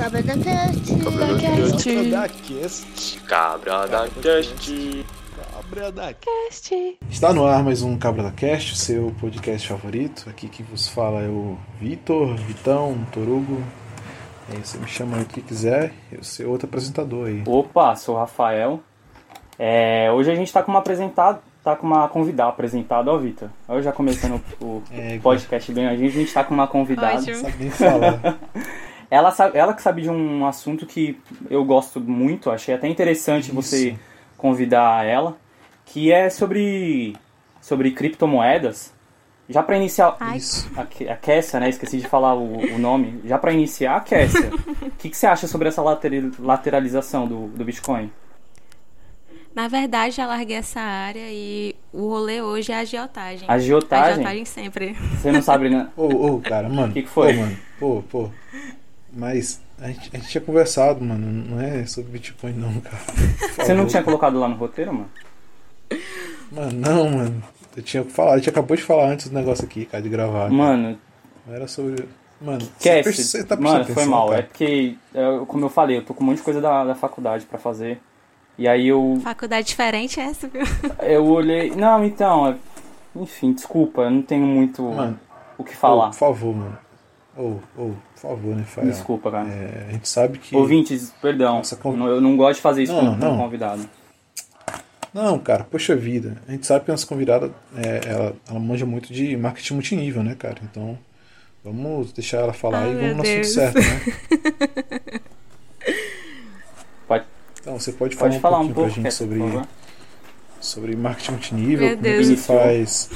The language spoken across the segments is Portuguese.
Cabra da Cast. Cabra da Cast. da Cast. Cabra da Cast. Cabra da Cast. Está no ar mais um Cabra da Cast, seu podcast favorito. Aqui quem vos fala é o Vitor, Vitão, Torugo. Aí você me chama aí o que quiser, eu sou outro apresentador aí. Opa, sou o Rafael. É, hoje a gente tá com uma apresentada, tá com uma convidada apresentada, ó, Vitor. Eu já começando o É, podcast bem a gente, a gente tá com uma convidada. Ótimo. Sabe nem falar. Ela, sabe, ela que sabe de um assunto que eu gosto muito, achei até interessante Isso. você convidar ela, que é sobre, sobre criptomoedas. Já para iniciar. Isso. A, a Kessia, né? Esqueci de falar o, o nome. Já para iniciar, Kessia, o que, que você acha sobre essa later- lateralização do, do Bitcoin? Na verdade, já larguei essa área e o rolê hoje é a agiotagem. Agiotagem? Agiotagem sempre. Você não sabe, né? Ô, ô, cara, mano. Que que foi? Pô, mano. Pô, pô. Mas a gente, a gente tinha conversado, mano. Não é sobre Bitcoin, não, cara. Você não tinha colocado lá no roteiro, mano? Mano, não, mano. Eu tinha falado, a gente acabou de falar antes do negócio aqui, cara, de gravar. cara. Mano, Não era sobre. Mano, Cassie, presta- você tá prestando mano, foi atenção, mal. cara? É porque, é, como eu falei, eu tô com um monte de coisa da, da faculdade pra fazer. E aí eu, Faculdade diferente é essa, viu? eu olhei. Não, então, é- enfim, desculpa, eu não tenho muito Mano, o que falar. por favor, mano. Ô, ô, por favor, né, Fael? Desculpa, cara. É, a gente sabe que. Ouvintes, perdão. Nossa, com- não- Eu não gosto de fazer isso Não, com, não. convidado. Não, cara, poxa vida. A gente sabe que a nossa convidada, é, ela, ela manja muito de marketing multinível, né, cara? Então, vamos deixar ela falar Ai, e meu vamos no assunto Deus. certo, né? Pode, Então, você pode falar pode um falar pouquinho um pouco, pra gente sobre, sobre marketing multinível, Meu como é Deus. você faz.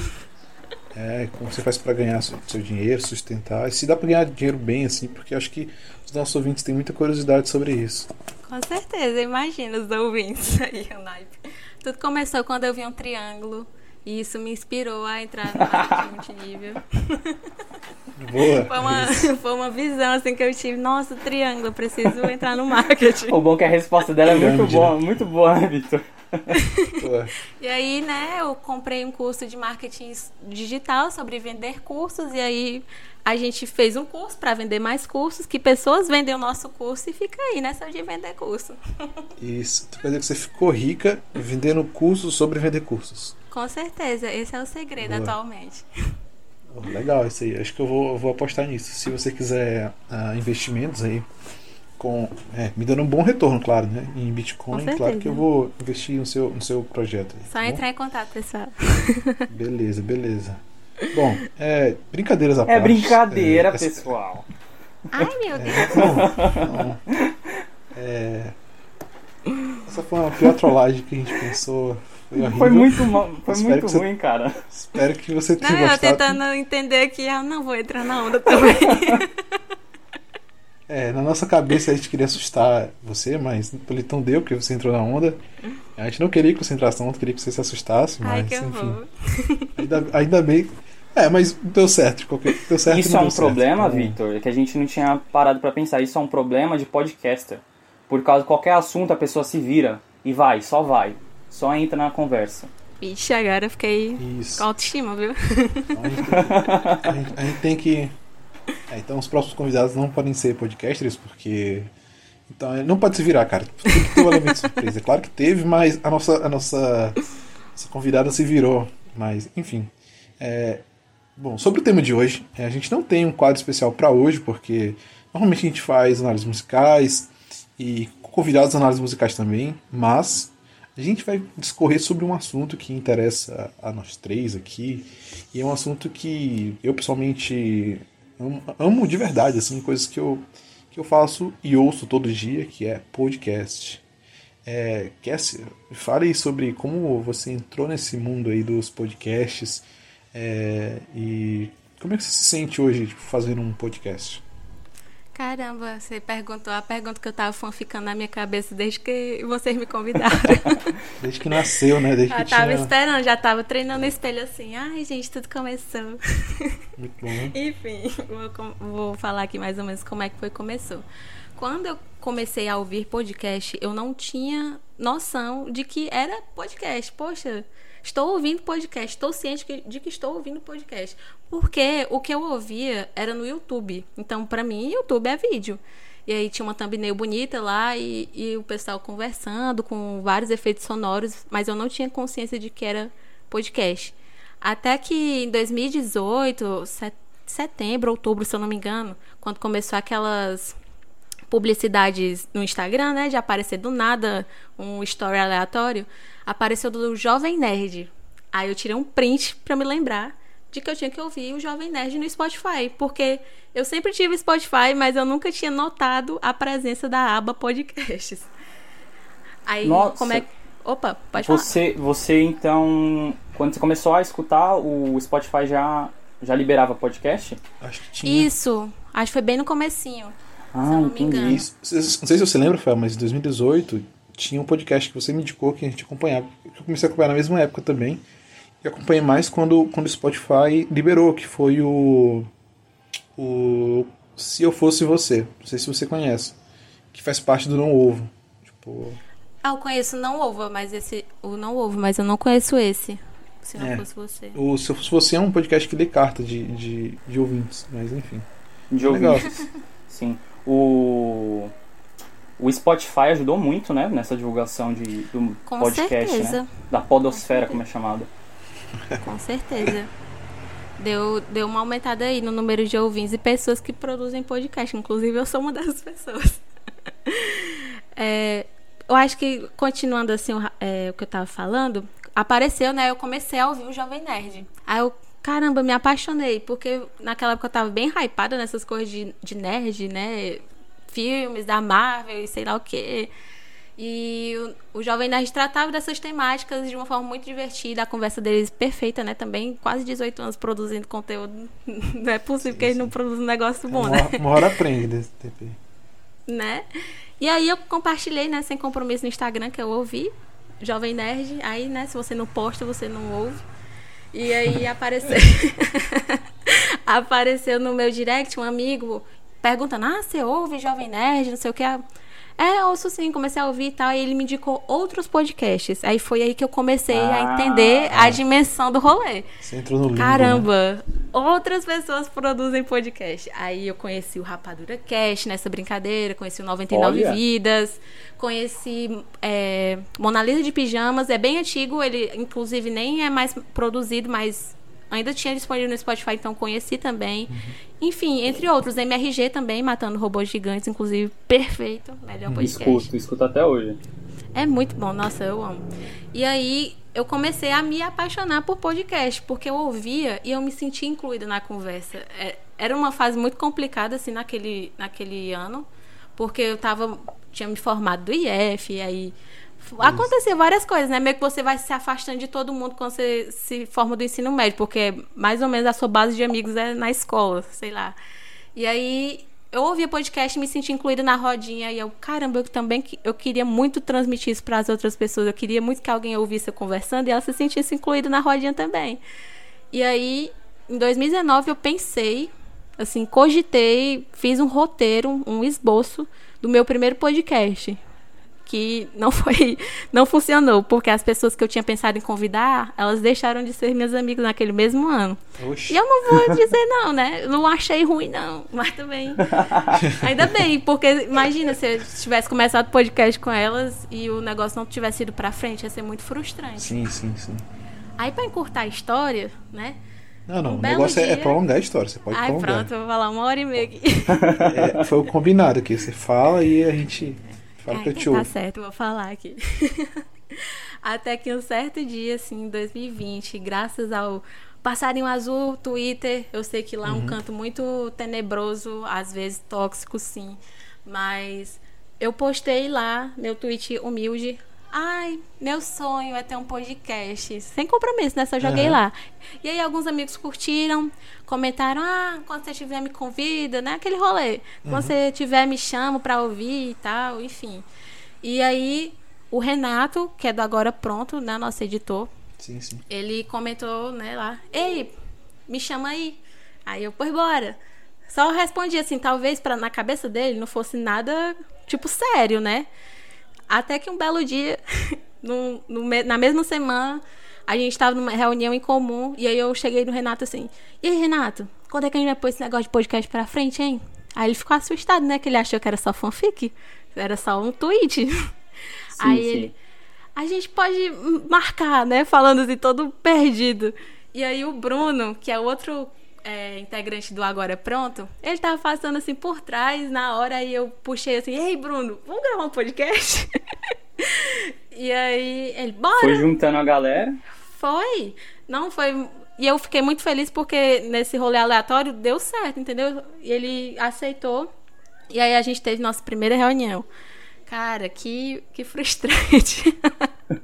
É, como você faz pra ganhar seu, seu dinheiro, sustentar. E se dá pra ganhar dinheiro bem, assim, porque acho que os nossos ouvintes têm muita curiosidade sobre isso. Com certeza, imagina os ouvintes aí, o naipe. Tudo começou quando eu vi um triângulo e isso me inspirou a entrar no marketing multinível. Boa! Foi uma, foi uma visão assim que eu tive. Nossa, triângulo, eu preciso entrar no marketing. O bom é que a resposta dela é muito Grande, boa, muito boa, né, Vitor? E aí, né, eu comprei um curso de marketing digital sobre vender cursos e aí a gente fez um curso para vender mais cursos, que pessoas vendem o nosso curso e fica aí nessa de vender curso. Isso. Então quer dizer que você ficou rica vendendo cursos sobre vender cursos. Com certeza, esse é o segredo Boa. atualmente. Legal isso aí. Acho que eu vou, eu vou apostar nisso. Se você quiser ah, investimentos aí, com é, me dando um bom retorno, claro, né? Em Bitcoin, claro que eu vou investir no seu, no seu projeto. Aí, Só tá entrar em contato, pessoal. Beleza, beleza. Bom, é, brincadeiras à É parte. brincadeira, é, essa- pessoal. Ai, meu Deus. É, não, não. É, essa foi uma pior trollagem que a gente pensou. Foi. Foi muito, ma- foi Espero muito que você- ruim, cara. Espero que você tenha Não, eu gostado. tentando entender que eu não vou entrar na onda também. É, na nossa cabeça a gente queria assustar você, mas o Pelitão deu, porque você entrou na onda. A gente não queria que você entrasse na onda, queria que você se assustasse, mas Ai, que enfim. Ainda, ainda bem. É, mas deu certo. Qualquer, deu certo Isso não é um problema, Então, Victor, que a gente não tinha parado pra pensar. Isso é um problema de podcaster. Por causa de qualquer assunto, a pessoa se vira e vai, só vai. Só entra na conversa. Vixe, agora eu fiquei Isso. com autoestima, viu? Então, a, gente, a gente- a gente tem que. É, então os próximos convidados não podem ser podcasters, porque. Então não pode se virar, cara. Tem que ter um elemento de surpresa. É claro que teve, mas a nossa, a nossa, nossa convidada se virou. Mas, enfim. É, bom, sobre o tema de hoje, é, a gente não tem um quadro especial para hoje, porque normalmente a gente faz análises musicais e convidados análises musicais também, mas a gente vai discorrer sobre um assunto que interessa a nós três aqui, e é um assunto que eu pessoalmente amo, amo de verdade, assim, coisas que eu, que eu faço e ouço todo dia, que é podcast. É, Cassie, fale sobre como você entrou nesse mundo aí dos podcasts é, e como é que você se sente hoje tipo, fazendo um podcast? Caramba, você perguntou a pergunta que eu tava fanficando na minha cabeça desde que vocês me convidaram. Desde que nasceu, né? Desde Já que tava tinha... esperando, já tava treinando no espelho assim. Ai, gente, tudo começou. Muito bom. Enfim, vou, vou falar aqui mais ou menos como é que foi que começou. Quando eu comecei a ouvir podcast, eu não tinha noção de que era podcast. Poxa, estou ouvindo podcast, estou ciente de que estou ouvindo podcast. Porque o que eu ouvia era no YouTube. Então, para mim, YouTube é vídeo. E aí tinha uma thumbnail bonita lá e, e o pessoal conversando com vários efeitos sonoros, mas eu não tinha consciência de que era podcast. Até que em 2018, set- setembro, outubro, se eu não me engano, quando começou aquelas publicidades no Instagram, né, de aparecer do nada um story aleatório, apareceu do Jovem Nerd. Aí eu tirei um print pra me lembrar de que eu tinha que ouvir o Jovem Nerd no Spotify, porque eu sempre tive Spotify, mas eu nunca tinha notado a presença da aba podcasts. Aí, Nossa. como é que... Opa, pode falar. Você, você então, quando você começou a escutar, o Spotify já, já liberava podcast? Acho que tinha. Isso, acho que foi bem no comecinho. Ah, eu não me entendi. engano. Isso. Cês- Não sei se você lembra, Fel, mas em 2018 tinha um podcast que você me indicou que a gente acompanhava. que Eu comecei a acompanhar na mesma época também. E acompanhei mais quando, quando o Spotify liberou, que foi o. O. Se Eu Fosse Você. Não sei se você conhece. Que faz parte do Não Ovo. Tipo. Ah, eu conheço Não Ovo, mas esse... O Não Ovo, mas eu não conheço esse. Se não É. fosse você. O Se Eu Fosse Você é um podcast que lê carta de, de, de ouvintes. Mas enfim. De ouvir. Legal. Sim. O, o Spotify ajudou muito, né, nessa divulgação de, do Com podcast, certeza. né? Da podosfera, como é chamado. Com certeza. Deu, deu uma aumentada aí no número de ouvintes e pessoas que produzem podcast. Inclusive, eu sou uma dessas pessoas. É, eu acho que, continuando assim o, é, o que eu tava falando, apareceu, né? Eu comecei a ouvir o Jovem Nerd. Aí eu, caramba, me apaixonei, porque naquela época eu tava bem hypada nessas coisas de, de nerd, né? Filmes da Marvel e sei lá o quê. E o, o Jovem Nerd tratava dessas temáticas de uma forma muito divertida. A conversa deles perfeita, né? Também quase 18 anos produzindo conteúdo. Não é possível que eles não produzam um negócio bom, uma, né? uma hora aprende desse TP. né? E aí eu compartilhei, né, sem compromisso no Instagram, que eu ouvi. Jovem Nerd. Aí, né, se você não posta, você não ouve. E aí apareceu. apareceu no meu direct um amigo perguntando: Ah, você ouve Jovem Nerd? Não sei o que. É, ouço sim, comecei a ouvir e tal. E ele me indicou outros podcasts. Aí foi aí que eu comecei a Ah. entender a dimensão do rolê. Você entrou no limbo, né? Caramba, outras pessoas produzem podcast. Aí eu conheci o Rapadura Cast nessa brincadeira, conheci o 99 Olha. Vidas, conheci é, Mona Lisa de Pijamas, é bem antigo, ele inclusive nem é mais produzido, mas ainda tinha disponível no Spotify, então conheci também. Enfim, entre outros, MRG também, Matando Robôs Gigantes, inclusive, perfeito, melhor podcast. Escuto, escuto até hoje. É muito bom, nossa, eu amo. E aí eu comecei a me apaixonar por podcast, porque eu ouvia e eu me sentia incluída na conversa. É, era uma fase muito complicada, assim, naquele, naquele ano, porque eu tava, tinha me formado do IF, e aí acontecia várias coisas, né? Meio que você vai se afastando de todo mundo quando você se forma do ensino médio, porque mais ou menos a sua base de amigos é na escola, sei lá. E aí eu ouvia podcast e me sentia incluída na rodinha e eu, caramba, eu também eu queria muito transmitir isso para as outras pessoas. Eu queria muito que alguém ouvisse eu conversando e ela se sentisse incluída na rodinha também. E aí, em 2019 eu pensei, assim, cogitei, fiz um roteiro, um esboço do meu primeiro podcast que não foi, não funcionou, porque as pessoas que eu tinha pensado em convidar, elas deixaram de ser minhas amigas naquele mesmo ano. Oxi. E eu não vou dizer não, né? Eu não achei ruim, não. Mas também. Ainda bem, porque imagina se eu tivesse começado o podcast com elas e o negócio não tivesse ido pra frente, ia ser muito frustrante. Sim, sim, sim. Aí, pra encurtar a história, né? Não, não. Um o negócio é, é dia- prolongar a história. Você pode Ai, prolongar. pronto, eu vou falar uma hora e meia aqui. É, foi o combinado aqui. Você fala e a gente fala que eu te tá ouvo. certo, vou falar aqui. Até que um certo dia, assim, em 2020, graças ao Passarinho Azul, Twitter, eu sei que lá é um canto muito tenebroso, às vezes tóxico, sim. Mas eu postei lá, meu tweet humilde. Ai, meu sonho é ter um podcast. Sem compromisso, né? Só joguei Aham. lá. E aí alguns amigos curtiram, comentaram: ah, quando você tiver me convida, né? Aquele rolê. Quando você tiver, me chama pra ouvir e tal, enfim. E aí o Renato, que é do Agora Pronto, né? Nosso editor, Sim, sim. ele comentou, né, lá, ei, me chama aí. Aí eu, pois bora. Só respondi assim, talvez pra, na cabeça dele não fosse nada, tipo, sério, né? Até que um belo dia, no, no na mesma semana, a gente tava numa reunião em comum, e aí eu cheguei no Renato assim, e aí, Renato, quando é que a gente vai pôr esse negócio de podcast pra frente, hein? Aí ele ficou assustado, né? Que ele achou que era só fanfic. Era só um tweet. Aí sim. ele. A gente pode marcar, né? Falando assim, todo perdido. E aí o Bruno, que é outro é, integrante do Agora é Pronto, ele tava passando assim por trás na hora e eu puxei assim, ei Bruno, vamos gravar um podcast? e aí ele, bora! Foi juntando a galera. Foi. Não, foi. E eu fiquei muito feliz porque nesse rolê aleatório deu certo, entendeu? E ele aceitou. E aí a gente teve nossa primeira reunião. Cara, que, que frustrante.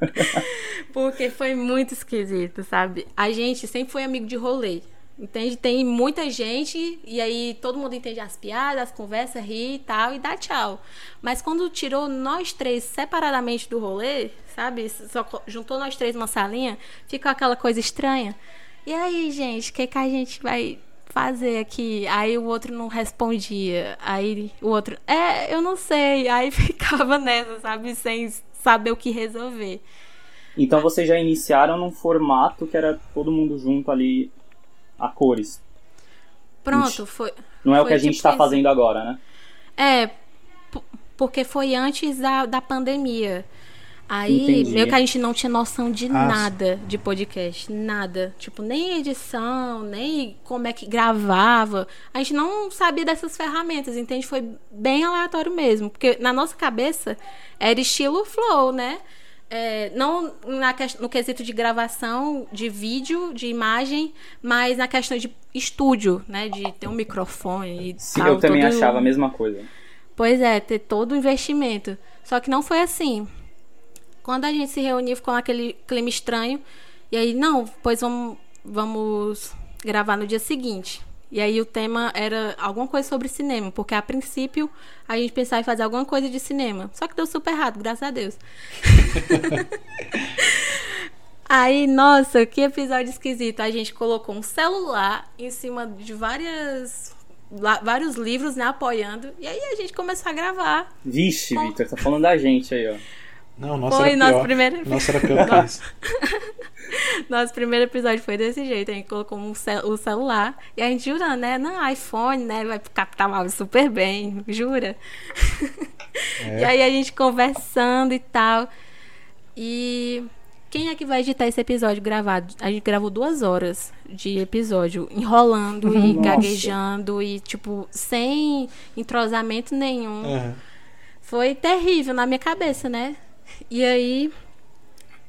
porque foi muito esquisito, sabe? A gente sempre foi amigo de rolê. Entende? Tem muita gente e aí todo mundo entende as piadas, as conversas, ri e tal e dá tchau. Mas quando tirou nós três separadamente do rolê, sabe? Só juntou nós três numa salinha, ficou aquela coisa estranha. E aí, gente, o que, que a gente vai fazer aqui? Aí o outro não respondia. Aí o outro, é, eu não sei. Aí ficava nessa, sabe? Sem saber o que resolver. Então vocês já iniciaram num formato que era todo mundo junto ali a cores. Pronto, foi. Não é o foi que a gente tipo tá isso. fazendo agora, né? É, porque foi antes da, da pandemia. Aí, Entendi. meio que a gente não tinha noção de Ah, nada de podcast. Nada. Tipo, nem edição, nem como é que gravava. A gente não sabia dessas ferramentas, entende? Foi bem aleatório mesmo. Porque na nossa cabeça era estilo flow, né? É, não na, no quesito de gravação de vídeo, de imagem, mas na questão de estúdio, né? De ter um microfone e Sim, tal, eu também todo- achava a mesma coisa. Pois é, ter todo o investimento. Só que não foi assim. Quando a gente se reuniu, ficou aquele clima estranho. E aí, não, pois vamos, vamos gravar no dia seguinte. E aí o tema era alguma coisa sobre cinema, porque a princípio a gente pensava em fazer alguma coisa de cinema. Só que deu super errado, graças a Deus. Aí, nossa, que episódio esquisito. A gente colocou um celular em cima de várias lá- vários livros, né, apoiando. E aí a gente começou a gravar. Vixe, Bom. Victor, tá falando da gente aí, ó. Não, nossa Foi era nosso pior. primeiro- Nossa era pior que isso. Nosso primeiro episódio foi desse jeito. A gente colocou um cel- o celular e a gente jurando, né? Não, iPhone, né? Vai captar o áudio super bem, jura? E aí a gente conversando e tal. E quem é que vai editar esse episódio gravado? A gente gravou duas horas de episódio, enrolando e Nossa. gaguejando e, tipo, sem entrosamento nenhum. Foi terrível na minha cabeça, né? E aí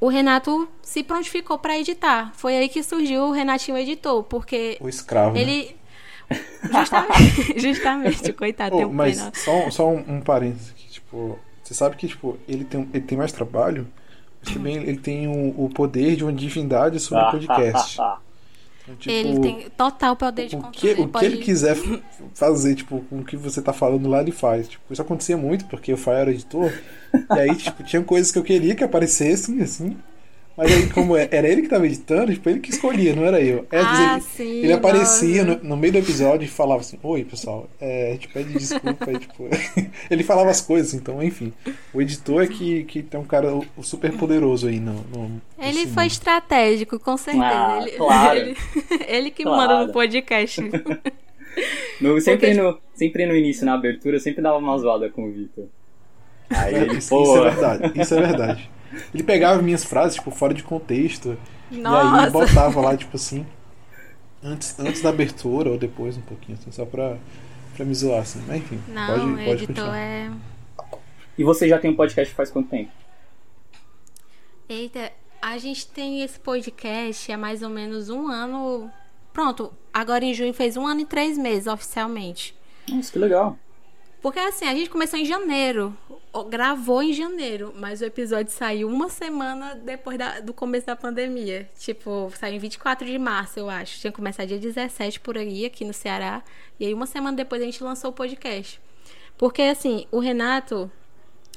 o Renato se prontificou pra editar. Foi aí que surgiu o Renatinho Editor, porque O escravo. né? ele. Justamente, justamente coitado, Oh, tem um mas pena. só, só um, um parênteses aqui, tipo, você sabe que tipo, ele, tem, ele tem mais trabalho, mas também ele tem o, o poder de uma divindade sobre o podcast. Tipo, Ele tem total poder de o controle. que, ele o que pode... ele quiser fazer, tipo, com o que você tá falando lá, ele faz. Tipo, isso acontecia muito, porque o Fire era editor, e aí, tipo, tinha coisas que eu queria que aparecessem, assim, mas aí, como é- era ele que tava editando, tipo, ele que escolhia, não era eu. Vezes, Ah, ele, sim, ele aparecia no, no meio do episódio e falava assim, oi, pessoal, é, a gente pede desculpa, aí, tipo, ele falava as coisas, então, enfim. O editor é que, que tem um cara super poderoso aí no, no Ele foi mundo. estratégico, com certeza. Ah, ele, claro. ele, ele que Claro. manda no podcast. No- sempre, Porque- no, sempre no início, na abertura, eu sempre dava uma zoada com o Victor. Aí ele, Isso, pô, isso é verdade, isso é verdade. Ele pegava minhas frases, tipo, fora de contexto, e aí Nossa. botava lá, tipo assim, antes, antes da abertura ou depois um pouquinho, assim, só pra, pra me zoar, assim. Mas enfim, Não, pode, o pode editor continuar. é. E você já tem um podcast faz quanto tempo? Eita, a gente tem esse podcast há mais ou menos um ano. Pronto, agora em junho fez um ano e três meses oficialmente. Nossa, que legal. Porque assim, a gente começou em janeiro, gravou em janeiro, mas o episódio saiu uma semana depois da- do começo da pandemia. Tipo, saiu em 24 de março, eu acho. Tinha começado dia 17 por aí, aqui no Ceará. E aí, uma semana depois, a gente lançou o podcast. Porque, assim, o Renato,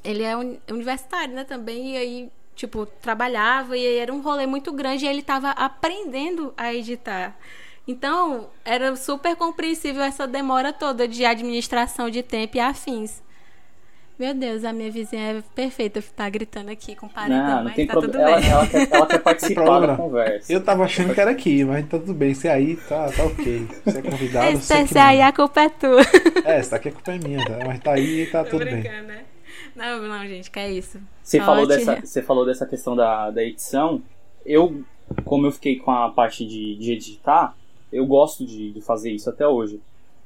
ele é uni- universitário, né, também. E aí, tipo, trabalhava e era um rolê muito grande e ele tava aprendendo a editar. Então, era super compreensível essa demora toda de administração de tempo e afins. Meu Deus, a minha vizinha é perfeita, tá gritando aqui com paredão, Não, não mas tem tá tudo problema. Ela, bem. ela quer, ela quer participar da conversa. Eu tava achando que era aqui, mas tá tudo bem. Se é aí, tá, tá ok. Você é convidado, Esse, você que esse aí a culpa é tua. É, essa daqui a culpa é minha, tá? mas tá aí e tá Tô tudo bem. brincando, né? Não, não, gente, que é isso. Você Só falou, dessa, você falou dessa questão da, da edição. Eu, como eu fiquei com a parte de, de editar, eu gosto de, de fazer isso até hoje.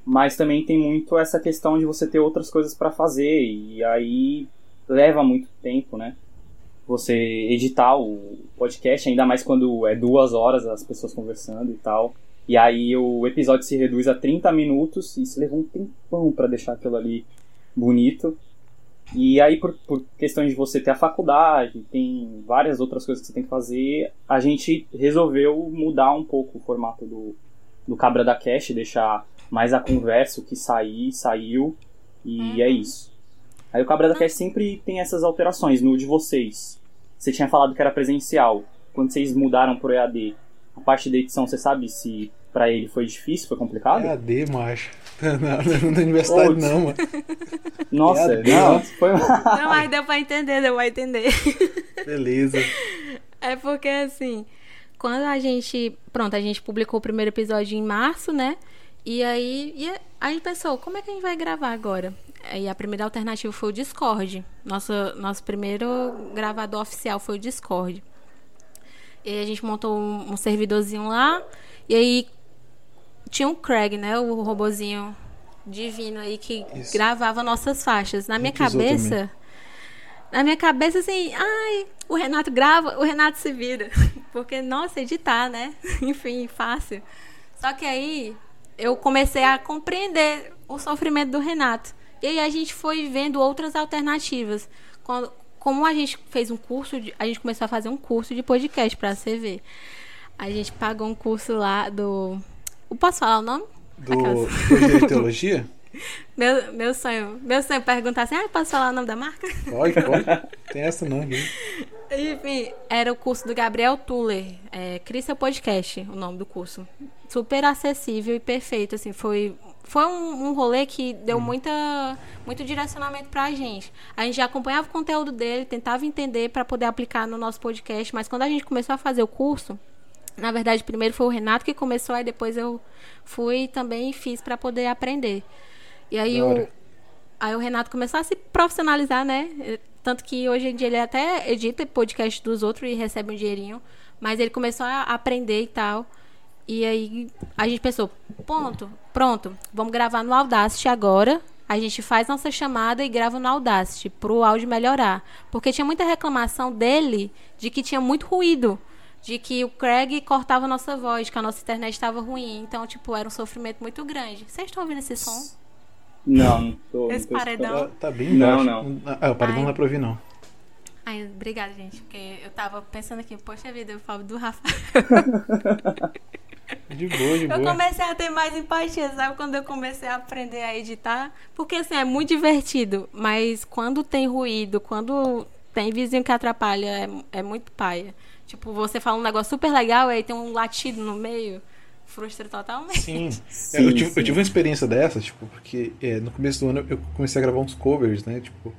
Mas também tem muito essa questão de você ter outras coisas pra fazer. E aí leva muito tempo, né? Você editar o podcast, ainda mais quando é duas horas as pessoas conversando e tal. E aí o episódio se reduz a 30 minutos e isso levou um tempão pra deixar aquilo ali bonito. E aí, por, por questões de você ter a faculdade, tem várias outras coisas que você tem que fazer, a gente resolveu mudar um pouco o formato do, do Cabra da Cash, deixar mais a conversa, o que sair, saiu, e é isso. Aí o Cabra da Cash sempre tem essas alterações. No de vocês, você tinha falado que era presencial. Quando vocês mudaram pro EAD, a parte da edição, você sabe se pra ele foi difícil, foi complicado? É AD, macho. Não, não, na universidade não, mano. Nossa, EAD, não, foi... Não, mas deu pra entender, deu pra entender. Beleza. É porque assim, quando a gente. Pronto, a gente publicou o primeiro episódio em março, né? E aí, e a gente pensou, como é que a gente vai gravar agora? Aí a primeira alternativa foi o Discord. Nosso, nosso primeiro gravador oficial foi o Discord. E aí a gente montou um, um servidorzinho lá. E aí tinha o Craig, né? O robozinho divino aí que Isso. gravava nossas faixas. Na minha cabeça. Na minha cabeça, assim, ai, o Renato grava, o Renato se vira. Porque, nossa, editar, né? Enfim, fácil. Só que aí eu comecei a compreender o sofrimento do Renato. E aí a gente foi vendo outras alternativas. Quando, como a gente fez um curso, de, a gente começou a fazer um curso de podcast pra CV. A gente pagou um curso lá do. Posso falar o nome? Do, Aquelas- teologia? Meu, meu sonho. Meu sonho é perguntar assim: ah, posso falar o nome da marca? Pode, pode. Tem essa não, aqui. Enfim, era o curso do Gabriel Tuller. É, seu podcast, o nome do curso. Super acessível e perfeito, assim, foi foi um, um rolê que deu muita muito direcionamento pra gente. A gente já acompanhava o conteúdo dele, tentava entender para poder aplicar no nosso podcast, mas quando a gente começou a fazer o curso, na verdade, primeiro foi o Renato que começou, aí depois eu fui também e fiz para poder aprender. E aí o. Aí o Renato começou a se profissionalizar, né? Eh, Tanto que hoje em dia ele até edita podcast dos outros e recebe um dinheirinho. Mas ele começou a aprender e tal. E aí a gente pensou, ponto, pronto, vamos gravar no Audacity agora. A gente faz nossa chamada e grava no Audacity pro áudio melhorar. Porque tinha muita reclamação dele de que tinha muito ruído. De que o Craig cortava a nossa voz, que a nossa internet estava ruim. Então, tipo, era um sofrimento muito grande. Vocês estão ouvindo esse som? Não, não tô. não Esse tô paredão. Tá, tá bem Não, baixo. Ah, o paredão Ai. não dá pra ouvir, não. Ai, obrigada, gente. Porque eu tava pensando aqui, poxa vida, eu falo do Rafa. De boa, de Eu boa. comecei a ter mais empatia, sabe? Quando eu comecei a aprender a editar. Porque, assim, é muito divertido. Mas quando tem ruído, quando tem vizinho que atrapalha, é, é muito paia. Tipo, você fala um negócio super legal, aí tem um latido no meio. Frustra totalmente. Sim. Sim, É, eu, tive, sim. eu tive uma experiência dessa, tipo, porque é, no começo do ano eu comecei a gravar uns covers, né? Tipo,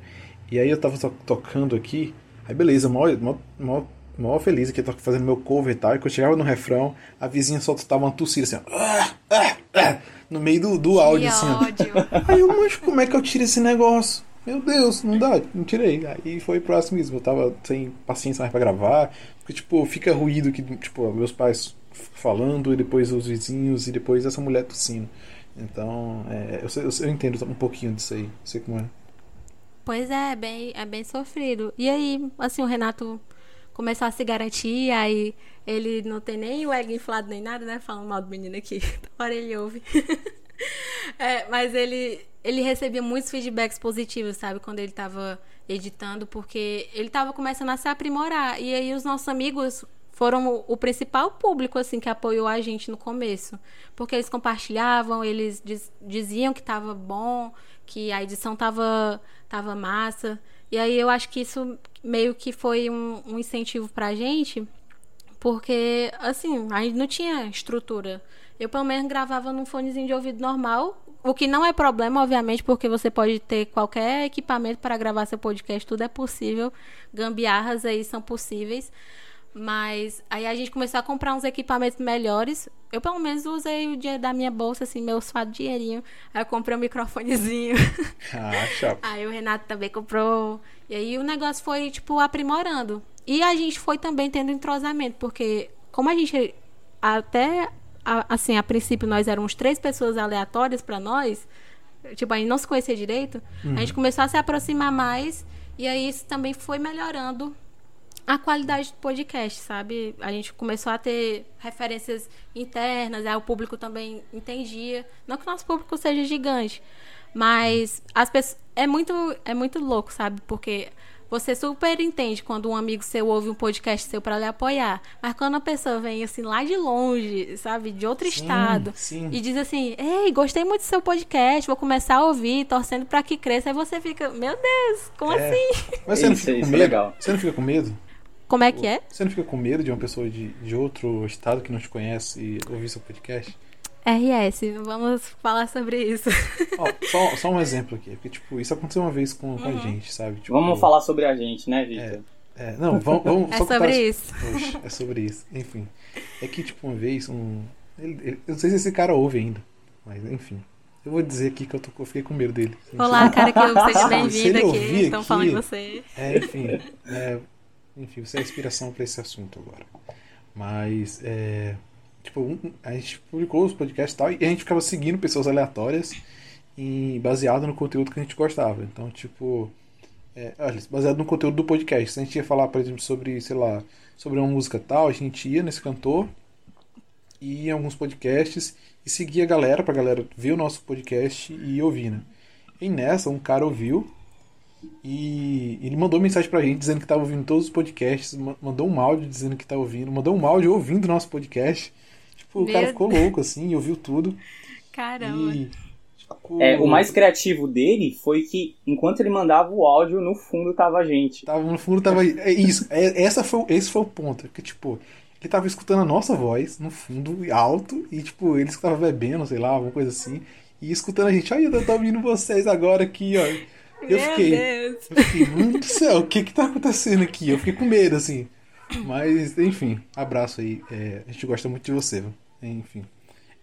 e aí eu tava to- tocando aqui, aí beleza, mó, mó, mó, mó feliz aqui, tô fazendo meu cover e tal, e quando eu chegava no refrão, a vizinha só tava uma tossida assim, ó, ah, ah, ah, no meio do, do áudio, que assim, ódio. Aí eu, mas como é que eu tiro esse negócio? Meu Deus, não dá, não tirei. Aí foi próximo mesmo. Eu tava sem paciência mais pra gravar. Porque, tipo, fica ruído que, tipo, meus pais falando, e depois os vizinhos, e depois essa mulher tossindo. Então, é, eu, eu, eu entendo um pouquinho disso aí. Sei como é. Pois é, é bem, é bem sofrido. E aí, assim, o Renato começou a se garantir, aí ele não tem nem o ego inflado nem nada, né? Falando mal do menino aqui. Agora ele ouve. É, mas ele, ele recebia muitos feedbacks positivos, sabe? Quando ele tava editando, porque ele tava começando a se aprimorar. E aí os nossos amigos foram o, principal público, assim, que apoiou a gente no começo. Porque eles compartilhavam, eles diz- diziam que tava bom, que a edição tava, tava massa. E aí eu acho que isso meio que foi um, um incentivo pra gente, porque, assim, a gente não tinha estrutura. Eu, pelo menos, gravava num fonezinho de ouvido normal, o que não é problema, obviamente, porque você pode ter qualquer equipamento para gravar seu podcast, tudo é possível. Gambiarras aí são possíveis. Mas aí a gente começou a comprar uns equipamentos melhores. Eu, pelo menos, usei o dinheiro da minha bolsa, assim, meu fato dinheirinho. Aí eu comprei um microfonezinho. Ah, chapa. Aí o Renato também comprou. E aí o negócio foi, tipo, aprimorando. E a gente foi também tendo entrosamento, porque como a gente até a- assim, a princípio nós éramos três pessoas aleatórias pra nós, tipo, a gente não se conhecia direito, a gente começou a se aproximar mais e aí isso também foi melhorando a qualidade do podcast, sabe? A gente começou a ter referências internas, aí o público também entendia. Não que o nosso público seja gigante, mas as pessoas é muito é muito louco, sabe? Porque você super entende quando um amigo seu ouve um podcast seu para lhe apoiar, mas quando a pessoa vem assim lá de longe, sabe, de outro Sim, estado, sim. e diz assim: "Ei, gostei muito do seu podcast, vou começar a ouvir, torcendo para que cresça". Aí você fica: "Meu Deus, como É. assim?" Mas você não Isso, fica com é medo? legal. Você não fica com medo? Como é que é? Você não fica com medo de uma pessoa de, de outro estado que não te conhece ouvir seu podcast? RS, vamos falar sobre isso. Ó, só, só um exemplo aqui, porque tipo, isso aconteceu uma vez com, com Uhum. a gente, sabe? Tipo, Vamos falar sobre a gente, né, Victor? É, não, vamos, vamos É só contar sobre as- isso. Poxa, é sobre isso. Enfim. É que, tipo, uma vez, um. ele- ele- eu não sei se esse cara ouve ainda, mas enfim. Eu vou dizer aqui que eu, tô, eu fiquei com medo dele. Olá, cara, que eu seja Se bem-vindo aqui. Estão falando de você. É, enfim. é, enfim, você é a inspiração pra esse assunto agora. Mas, é. Tipo, um- a gente publicou os podcasts e tal, e a gente ficava seguindo pessoas aleatórias e baseado no conteúdo que a gente gostava. Então, tipo. É, olha, baseado no conteúdo do podcast. Se a gente ia falar, por exemplo, sobre, sei lá, sobre uma música tal, a gente ia nesse cantor, ia em alguns podcasts e seguia a galera, pra galera ver o nosso podcast e ouvir, né? E nessa, um cara ouviu e ele mandou mensagem pra gente dizendo que tava ouvindo todos os podcasts, ma- mandou um áudio dizendo que tá ouvindo, mandou um áudio ouvindo o nosso podcast. Tipo, o Meu cara ficou louco, assim, e ouviu tudo. Caramba. E. ficou- É, o mais criativo dele foi que, enquanto ele mandava o áudio, no fundo tava a gente. Tava no fundo, tava. É isso, é, essa foi, esse foi o ponto. Que, tipo, ele tava escutando a nossa voz no fundo, alto, e, tipo, ele estava bebendo, sei lá, alguma coisa assim, e escutando a gente. Olha, eu tô ouvindo vocês agora aqui, ó. Eu Meu fiquei. Deus. Eu fiquei, mano do céu, o que que tá acontecendo aqui? Eu fiquei com medo, assim. Mas, enfim, abraço aí. É, a gente gosta muito de você, viu? Enfim.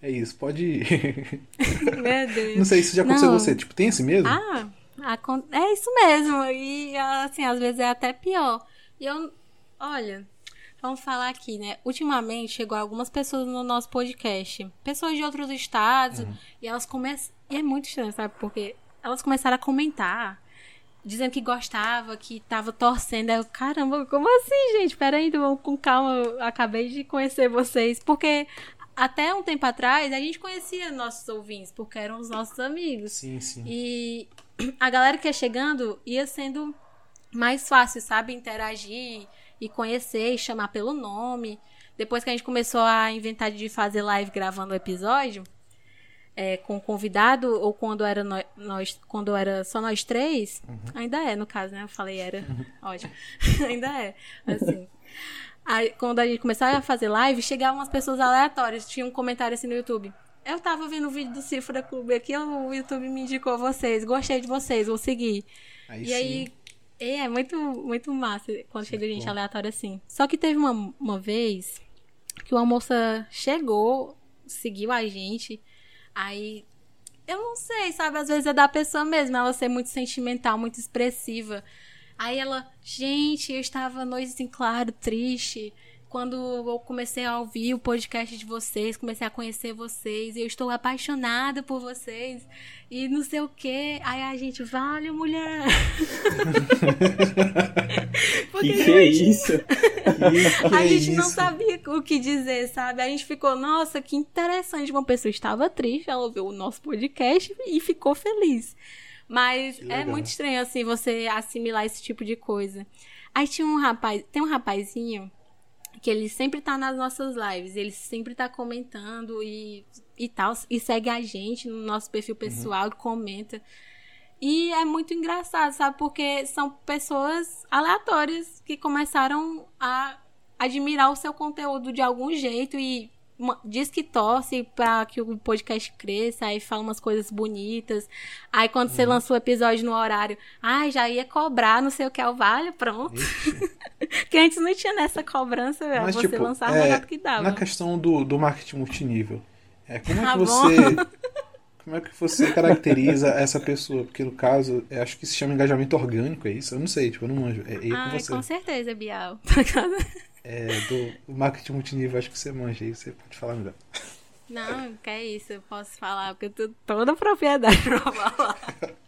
É isso, pode ir. Meu Deus. Não sei se já aconteceu com você. Tipo, tem esse medo? Ah, é isso mesmo. E assim, às vezes é até pior. E eu, olha, vamos falar aqui, né? Ultimamente chegou algumas pessoas no nosso podcast, pessoas de outros estados, e elas começam. E é muito estranho, sabe? Porque elas começaram a comentar. Dizendo que gostava, que tava torcendo. Aí eu, caramba, como assim, gente? Peraí, vamos com calma. Eu acabei de conhecer vocês. Porque até um tempo atrás a gente conhecia nossos ouvintes, porque eram os nossos amigos. Sim, sim. E a galera que ia chegando ia sendo mais fácil, sabe? Interagir e conhecer e chamar pelo nome. Depois que a gente começou a inventar de fazer live gravando o episódio, é, com convidado, ou quando era nó- nós, quando era só nós três, ainda é, no caso, né? Eu falei era. Ótimo. ainda é. Assim. Aí, quando a gente começava a fazer live, chegavam umas pessoas aleatórias. Tinha um comentário assim no YouTube. Eu tava vendo o vídeo do Cifra Clube aqui, o YouTube me indicou vocês. Gostei de vocês, vou seguir. Aí e sim. aí, é, é muito, muito massa quando chega gente bom. aleatória assim. Só que teve uma, uma vez que uma moça chegou, seguiu a gente, aí. Eu não sei, sabe? Às vezes é da pessoa mesmo, ela ser muito sentimental, muito expressiva. Aí ela, gente, eu estava noite em claro, triste. Quando eu comecei a ouvir o podcast de vocês, comecei a conhecer vocês, e eu estou apaixonada por vocês, e não sei o quê. Aí a gente, vale, mulher. Porque Que que é isso? Que a é gente não isso? sabia o que dizer, sabe? A gente ficou, nossa, que interessante. Uma pessoa estava triste, ela ouviu o nosso podcast e ficou feliz. Mas é muito estranho, assim, você assimilar esse tipo de coisa. Aí tinha um rapaz, tem um rapazinho que ele sempre tá nas nossas lives, ele sempre tá comentando e, e tal, e segue a gente no nosso perfil pessoal, comenta. E é muito engraçado, sabe? Porque são pessoas aleatórias que começaram a admirar o seu conteúdo de algum jeito e uma- diz que torce pra que o podcast cresça, aí fala umas coisas bonitas. Aí quando Uhum. você lança o episódio no horário, ai, já ia cobrar, não sei o que é o vale, pronto. que antes não tinha nessa cobrança, velho. Mas, você tipo, lançava o é, melhor que dava. Na questão do, do marketing multinível, é, como é Tá que bom. você. Como é que você caracteriza essa pessoa? Porque no caso, eu acho que se chama engajamento orgânico, é isso? Eu não sei, tipo, eu não manjo. É, é Ai, com você. com certeza, Bial. É, do marketing multinível, acho que você manja aí, você pode falar melhor. não, que é isso, eu posso falar, porque eu tenho toda a propriedade pra falar.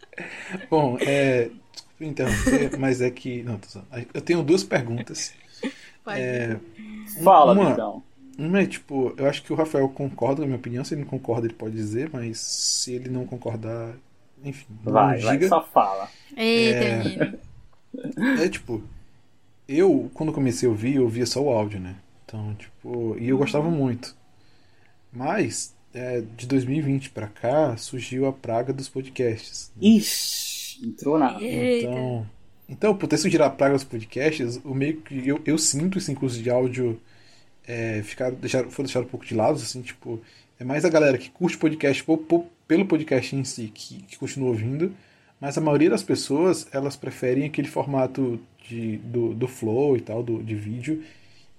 Bom, é. Desculpa interromper, mas é que. Não, tô zoando. Eu tenho duas perguntas. Pode É, Fala, uma, Vitão. uma é tipo, eu acho que o Rafael concorda com a minha opinião. Se ele não concorda, ele pode dizer, mas se ele não concordar, enfim, não Vai, vai, diga. só fala. Eita, É. É tipo, eu, quando comecei a ouvir, eu ouvia só o áudio, né? Então, tipo, e eu gostava muito. Mas, é, de 2020 pra cá, surgiu a praga dos podcasts. Ixi, entrou na. Então, então por ter surgido a praga dos podcasts, o meio que eu, eu sinto esse curso de áudio é, ficar, deixar, foi deixado um pouco de lado, assim, tipo, é mais a galera que curte podcast po- po- pelo podcast em si, que, que continua ouvindo, mas a maioria das pessoas, elas preferem aquele formato de, do, do flow e tal, do, de vídeo,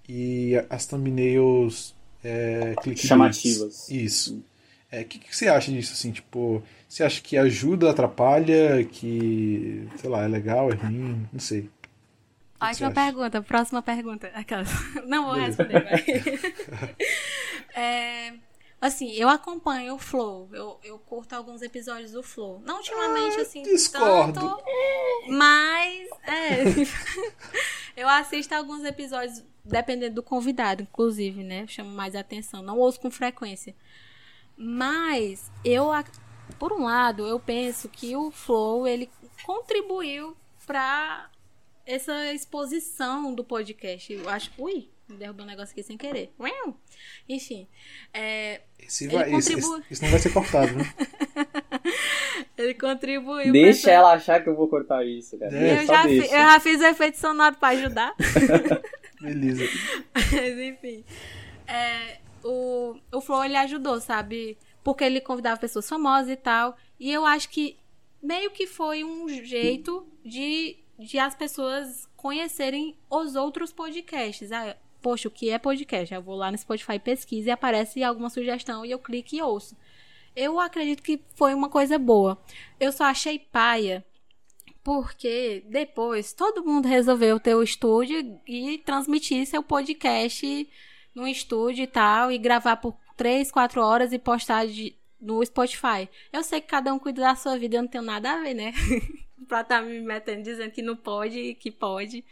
e as thumbnails é. Chamativas. Isso. É, o que, que você acha disso, assim, tipo, você acha que ajuda, atrapalha, que, sei lá, é legal, é ruim, não sei. que Ótima pergunta, próxima pergunta. Aquelas. Não vou Beleza. responder, vai. É, assim, eu acompanho o Flow. Eu, eu curto alguns episódios do Flow. Não ultimamente, assim, Ah, discordo. tanto. Mas, é. eu assisto alguns episódios, dependendo do convidado, inclusive, né? Chamo mais atenção. Não ouço com frequência. Mas, eu, por um lado, eu penso que o Flow, ele contribuiu para essa exposição do podcast. Eu acho. Ui, derrubei um negócio aqui sem querer. Uau. Enfim. é, Esse vai, esse, contribui. esse- isso não vai ser cortado, né? ele contribuiu. Deixa pra ela achar que eu vou cortar isso, cara. É, Eu já, fi- eu já fiz o efeito sonoro pra ajudar. Beleza. Mas enfim. É, o, o Flow ele ajudou, sabe? Porque ele convidava pessoas famosas e tal. E eu acho que meio que foi um jeito de, de as pessoas conhecerem os outros podcasts. Ah, poxa, o que é podcast? Eu vou lá no Spotify, pesquiso e aparece alguma sugestão e eu clico e ouço. Eu acredito que foi uma coisa boa. Eu só achei paia porque depois todo mundo resolveu ter o estúdio e transmitir seu podcast no estúdio e tal, e gravar por 3, 4 horas e postar de- no Spotify. Eu sei que cada um cuida da sua vida, eu não tenho nada a ver, né? pra estar me metendo dizendo que não pode e que pode.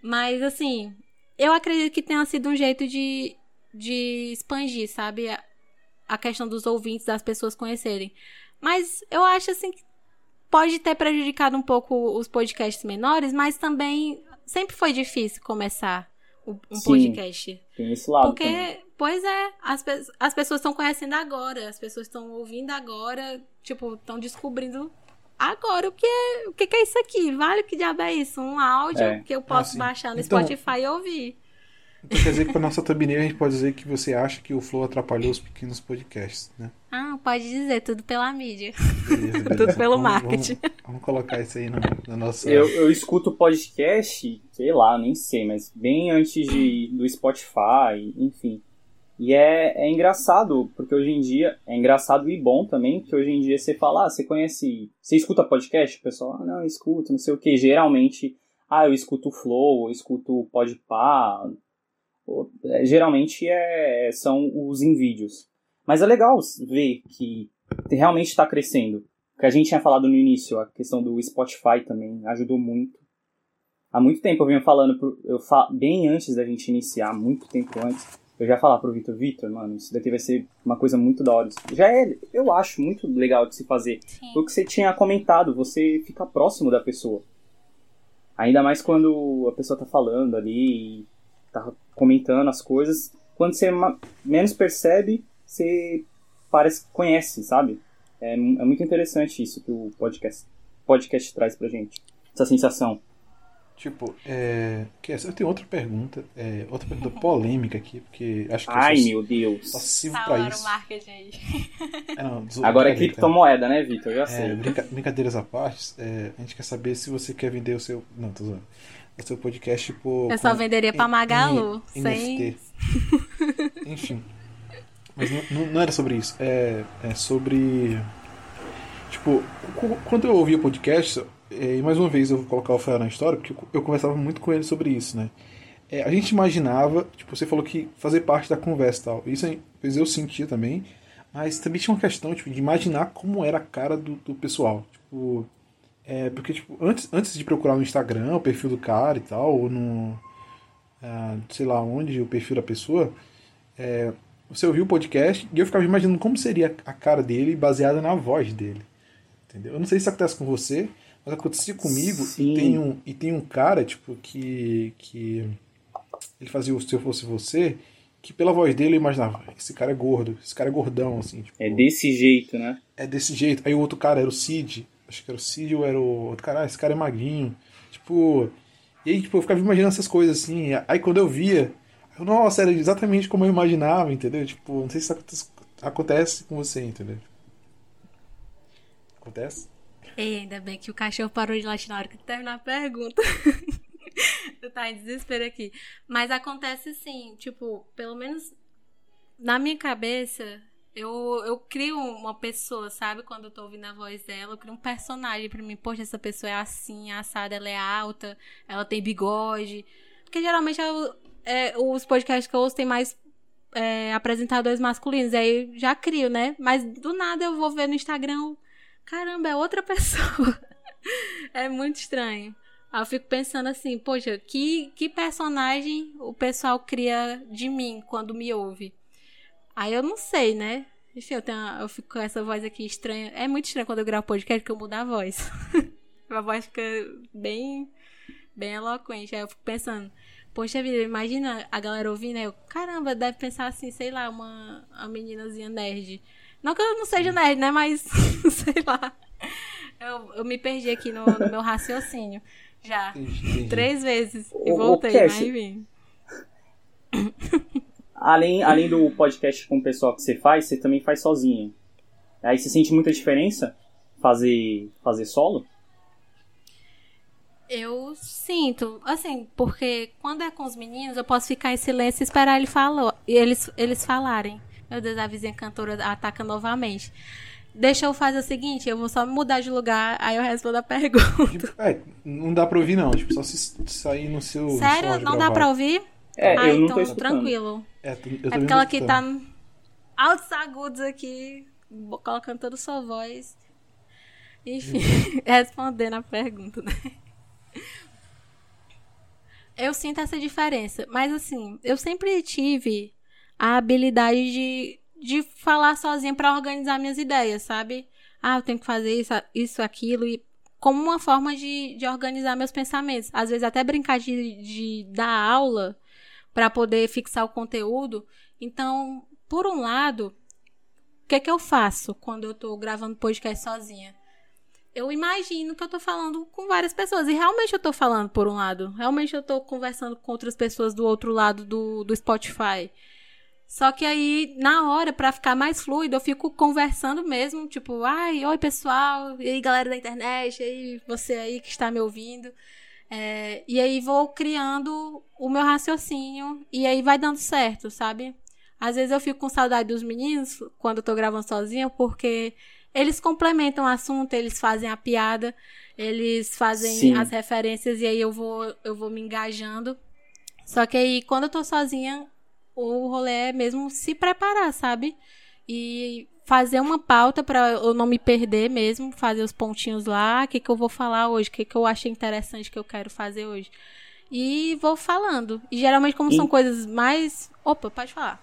Mas assim, eu acredito que tenha sido um jeito de, de expandir, sabe? A, a questão dos ouvintes, das pessoas conhecerem. Mas eu acho assim que pode ter prejudicado um pouco os podcasts menores, mas também sempre foi difícil começar um Sim. podcast. Tem esse lado Porque, também. pois é, as, as pessoas estão conhecendo agora, as pessoas estão ouvindo agora, tipo, estão descobrindo agora o que é, o que é isso aqui, vale o que diabo é isso? Um áudio É. que eu posso sim. baixar no Então- Spotify e ouvir. Então quer dizer que para nossa thumbnail a gente pode dizer que você acha que o Flow atrapalhou os pequenos podcasts, né? Ah, pode dizer, tudo pela mídia. Beleza, beleza. Tudo pelo Vamos- marketing. Vamos, vamos colocar isso aí na, na nossa. Eu, eu escuto podcast, sei lá, nem sei, mas bem antes de, do Spotify, enfim. E é, é engraçado, porque hoje em dia, é engraçado e bom também, que hoje em dia você fala, ah, você conhece, você escuta podcast? O pessoal, ah, não, escuto, não sei o que. Geralmente, ah, eu escuto Flow, eu escuto Podpah. É, Geralmente é, são os em vídeos. Mas é legal ver que realmente está crescendo. O que a gente tinha falado no início, a questão do Spotify também ajudou muito. Há muito tempo eu venho falando, eu bem antes da gente iniciar, muito tempo antes, eu já falar pro Vitor, Vitor, mano, isso daqui vai ser uma coisa muito da hora. Já é, eu acho, muito legal de se fazer. O que você tinha comentado, você fica próximo da pessoa. Ainda mais quando a pessoa tá falando ali, tá comentando as coisas. Quando você menos percebe, você parece que conhece, sabe? É, é muito interessante isso que o podcast, podcast traz pra gente. Essa sensação. Tipo, é... que essa- eu tenho outra pergunta, é, outra pergunta polêmica aqui, porque acho que Ai, eu meu Deus. só sirvo pra isso. marketing aí. É, não, zo- Agora é criptomoeda, né, Vitor? Eu já É, sei. brinca- brincadeiras à parte, é, a gente quer saber se você quer vender o seu. Não, tô zoando. O seu podcast por. Eu só venderia pra Magalu, N- sem- NFT. Enfim. Mas não, não- era sobre isso. É, é sobre. Tipo, quando eu ouvia podcast, é, e mais uma vez eu vou colocar o Fael na história, porque eu, eu conversava muito com ele sobre isso, né? É, a gente imaginava, tipo, você falou que fazer parte da conversa e tal. Isso pois eu sentia também. Mas também tinha uma questão, tipo, de imaginar como era a cara do, do pessoal. Tipo, é, porque, tipo, antes, antes de procurar no Instagram o perfil do cara e tal, ou no. ah, sei lá onde, o perfil da pessoa, é, você ouvia o podcast e eu ficava imaginando como seria a cara dele baseada na voz dele. Entendeu? Eu não sei se isso acontece com você, mas acontecia comigo Sim. e tem, um, e tem um cara, tipo, que. que ele fazia o Se Eu Fosse Você, que pela voz dele eu imaginava, esse cara é gordo, esse cara é gordão, assim, tipo, É desse jeito, né? é desse jeito. Aí o outro cara era o Cid, acho que era o Cid ou era o outro cara, ah, esse cara é magrinho. Tipo, e aí tipo, eu ficava imaginando essas coisas assim. Aí quando eu via, eu, nossa, era exatamente como eu imaginava, entendeu? Tipo, não sei se acontece, acontece com você, entendeu? Acontece? Ei, ainda bem que o cachorro parou de latir na hora que terminar a pergunta. tá em desespero aqui. Mas acontece sim, tipo, pelo menos na minha cabeça, eu, eu crio uma pessoa, sabe? Quando eu tô ouvindo a voz dela, eu crio um personagem pra mim. Poxa, essa pessoa é assim, assada, ela é alta, ela tem bigode. Porque geralmente eu- é, os podcasts que eu ouço tem mais é, apresentadores masculinos. Aí já crio, né? Mas do nada eu vou ver no Instagram caramba, é outra pessoa. é muito estranho. Aí eu fico pensando assim, poxa, que, que personagem o pessoal cria de mim quando me ouve? Aí eu não sei, né? Enfim, eu, tenho, eu fico com essa voz aqui estranha. É muito estranho quando eu gravo podcast que eu mudo a voz. a voz fica bem, bem eloquente. Aí eu fico pensando, poxa vida, imagina a galera ouvindo, aí eu, caramba, deve pensar assim, sei lá, uma, uma meninazinha nerd. Não que eu não seja nerd, né? Mas, sei lá. Eu, eu me perdi aqui no, no meu raciocínio. Já. Entendi. Três vezes. E voltei, Cassie. mas enfim. Além, além do podcast com o pessoal que você faz, você também faz sozinha. Aí você sente muita diferença fazer, fazer solo? Eu sinto, assim, porque quando é com os meninos, eu posso ficar em silêncio e esperar ele falou, eles, eles falarem. Meu Deus, a vizinha cantora ataca novamente. Deixa eu fazer o seguinte, eu vou só me mudar de lugar, aí eu respondo a pergunta. É, não dá pra ouvir não, tipo, só se sair no seu. Sério? Não dá gravado. pra ouvir? É, ah, eu não então tranquilo. É, eu É porque ela escutando. tá altos agudos aqui, colocando toda a sua voz. Enfim, respondendo a pergunta, né? Eu sinto essa diferença, mas assim, eu sempre tive a habilidade de, de falar sozinha pra organizar minhas ideias, sabe? Ah, eu tenho que fazer isso, isso aquilo, e como uma forma de, de organizar meus pensamentos. Às vezes até brincar de, de dar aula para poder fixar o conteúdo. Então, por um lado, o que é que eu faço quando eu tô gravando podcast sozinha? Eu imagino que eu tô falando com várias pessoas. E realmente eu tô falando por um lado. Realmente eu tô conversando com outras pessoas do outro lado do, do Spotify. Só que aí, na hora, pra ficar mais fluido, eu fico conversando mesmo, tipo, ai, oi pessoal, e aí galera da internet, e aí você aí que está me ouvindo. É, e aí vou criando o meu raciocínio e aí vai dando certo, sabe? Às vezes eu fico com saudade dos meninos quando eu tô gravando sozinha, porque eles complementam o assunto, eles fazem a piada, eles fazem Sim. as referências e aí eu vou, eu vou me engajando. Só que aí quando eu tô sozinha, o rolê é mesmo se preparar, sabe? E fazer uma pauta pra eu não me perder mesmo, fazer os pontinhos lá, o que, que eu vou falar hoje, o que, que eu achei interessante que eu quero fazer hoje. E vou falando. E geralmente, como são E- coisas mais. Opa, pode falar.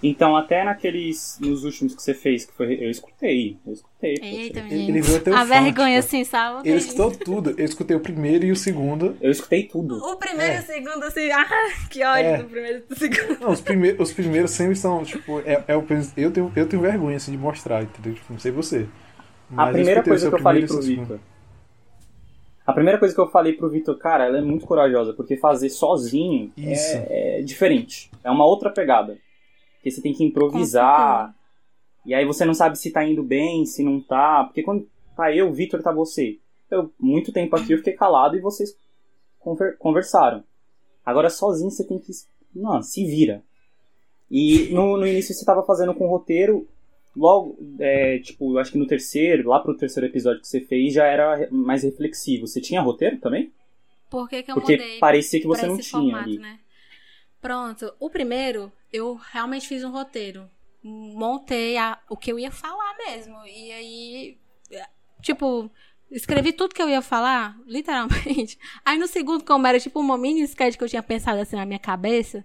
Então, até naqueles. Nos últimos que você fez, que foi. Eu escutei. Eu escutei. Eita, Ele, viu até o A funk, vergonha, assim, sabe? Ele escutou tudo. Eu escutei o primeiro e o segundo. Eu escutei tudo. O primeiro e É. o segundo, assim, ah, que ódio É. do primeiro e do segundo. Não, os, prime os primeiros sempre são, tipo, é, é o, eu, tenho, eu tenho vergonha assim, de mostrar, entendeu? Tipo, não sei você. A Mas primeira escutei o coisa que eu falei pro. Victor. A primeira coisa que eu falei pro Vitor, cara, ela é muito corajosa, porque fazer sozinho Isso. é, é diferente. É uma outra pegada. Porque você tem que improvisar. E aí você não sabe se tá indo bem, se não tá. Porque quando tá eu, Vitor, tá você. Eu, muito tempo aqui eu fiquei calado e vocês conver- conversaram. Agora sozinho você tem que. Não, se vira. E no, no início você tava fazendo com roteiro. Logo, é, tipo, eu acho que no terceiro, lá pro terceiro episódio que você fez, já era mais reflexivo. Você tinha roteiro também? Por que, que eu Porque parecia que você não tinha formato, ali. né? Pronto. O primeiro, eu realmente fiz um roteiro. Montei a- o que eu ia falar mesmo. E aí, tipo, escrevi tudo que eu ia falar, literalmente. Aí no segundo, como era tipo uma mini sketch que eu tinha pensado assim na minha cabeça,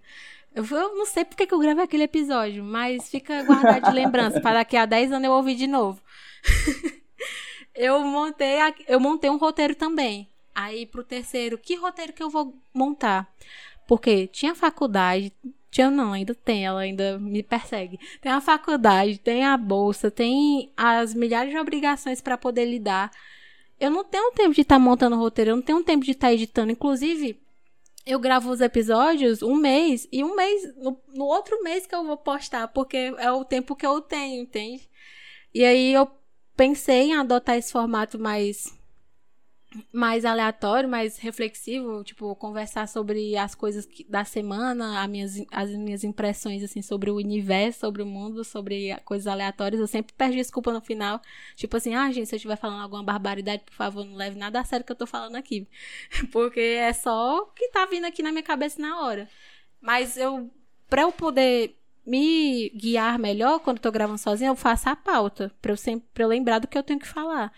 eu, eu não sei porque que eu gravei aquele episódio, mas fica guardado de lembrança, para daqui a 10 anos eu ouvir de novo. eu montei, a- eu montei um roteiro também. Aí pro terceiro, que roteiro que eu vou montar? Porque tinha faculdade, tinha não, ainda tem, ela ainda me persegue. Tem a faculdade, tem a bolsa, tem as milhares de obrigações para poder lidar. Eu não tenho tempo de estar montando roteiro, eu não tenho tempo de estar editando. Inclusive, eu gravo os episódios um mês e um mês, no, no outro mês que eu vou postar, porque é o tempo que eu tenho, entende? E aí eu pensei em adotar esse formato mais mais aleatório, mais reflexivo, tipo, conversar sobre as coisas que- da semana, as minhas, as minhas impressões, assim, sobre o universo, sobre o mundo, sobre coisas aleatórias. Eu sempre perdi desculpa no final. Tipo assim, ah, gente, se eu estiver falando alguma barbaridade, por favor, não leve nada a sério que eu tô falando aqui. Porque é só o que tá vindo aqui na minha cabeça na hora. Mas eu, pra eu poder me guiar melhor quando eu tô gravando sozinha, eu faço a pauta, pra eu sempre pra eu lembrar do que eu tenho que falar.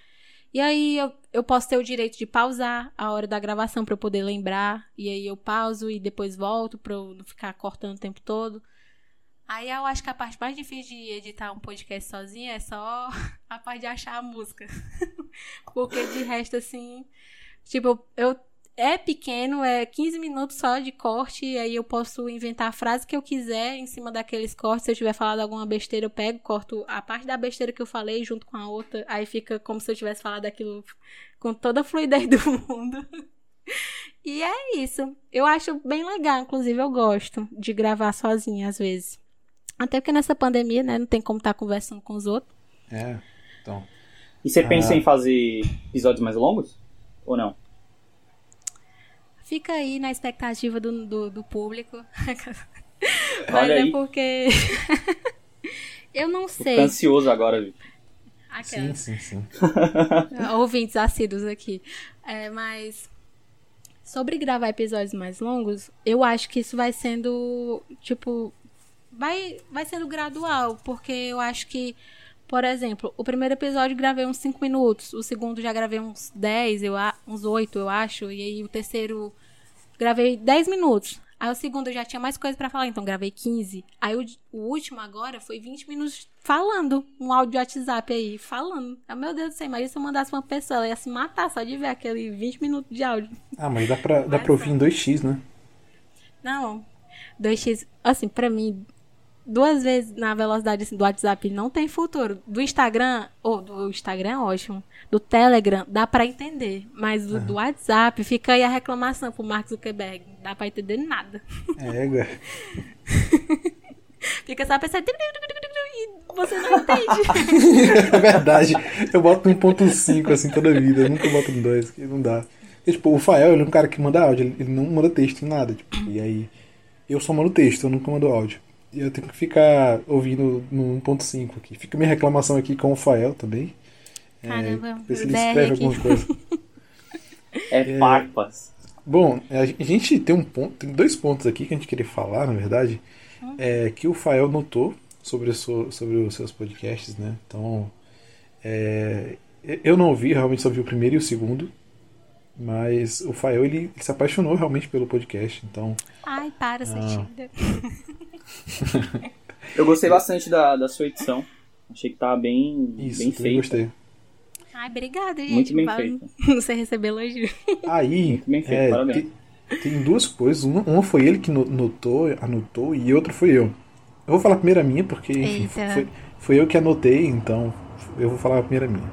E aí eu, eu posso ter o direito de pausar a hora da gravação pra eu poder lembrar. E aí eu pauso e depois volto pra eu não ficar cortando o tempo todo. Aí eu acho que a parte mais difícil de editar um podcast sozinha é só a parte de achar a música. Porque de resto, assim. Tipo, eu. É pequeno, é 15 minutos só de corte, e aí eu posso inventar a frase que eu quiser em cima daqueles cortes. Se eu tiver falado alguma besteira, eu pego, corto a parte da besteira que eu falei junto com a outra. Aí fica como se eu tivesse falado aquilo com toda a fluidez do mundo. E é isso. Eu acho bem legal, inclusive eu gosto de gravar sozinha às vezes. Até porque nessa pandemia, né, não tem como estar conversando com os outros. É, então. E você pensa Ah. em fazer episódios mais longos? Ou não? Fica aí na expectativa do, do, do público. Mas Olha é aí. porque. eu não Tô sei. ansioso agora, Vitor. Sim, Aquelas. sim, sim. ouvintes assíduos aqui. É, mas sobre gravar episódios mais longos, eu acho que isso vai sendo, tipo, vai, vai sendo gradual, porque eu acho que, por exemplo, o primeiro episódio gravei uns 5 minutos, o segundo já gravei uns 10, eu, uns 8, eu acho, e aí o terceiro gravei 10 minutos. Aí o segundo eu já tinha mais coisa pra falar, então gravei 15. Aí o, o último agora foi 20 minutos falando, um áudio de WhatsApp aí, falando. Ah, meu Deus do céu, imagina se eu mandasse uma pessoa, ela ia se matar só de ver aquele 20 minutos de áudio. Ah, mas dá pra, dá pra ouvir em 2x, né? Não, 2x, assim, pra mim, duas vezes na velocidade assim, do WhatsApp não tem futuro. Do Instagram, ou do Instagram é ótimo, do Telegram dá pra entender, mas do, do WhatsApp fica aí a reclamação pro Mark Zuckerberg, não dá pra entender nada. É. Fica só e você não entende. É verdade. Eu boto no 1.5 assim toda a vida. Eu nunca boto no 2, que não dá. E, tipo, o Fael, ele é um cara que manda áudio, ele ele não manda texto em nada. Tipo, e aí, eu só mando texto, eu nunca mando áudio. Eu tenho que ficar ouvindo no 1.5 aqui. Fica minha reclamação aqui com o Fael também. É, Caramba, ver se ele escreve aqui. alguma coisa. É, farpas. Bom, a gente tem um ponto, tem dois pontos aqui que a gente queria falar, na verdade, é que o Fael notou sobre, o seu- sobre os seus podcasts, né? Então, é, eu não ouvi, realmente só vi o primeiro e o segundo, mas o Fael ele, ele se apaixonou realmente pelo podcast, então Ai, para, Ah. Eu gostei bastante da, da sua edição. Achei que tava bem, isso, bem feita. gostei. Ai, obrigada, gente. Muito bem. Não sei receber elogio. Aí, Muito bem feito, é, parabéns. tem, tem duas coisas, uma, uma foi ele que no- notou, anotou, e outra foi eu. Eu vou falar primeiro a minha, porque enfim, foi, foi eu que anotei, então eu vou falar a primeira minha.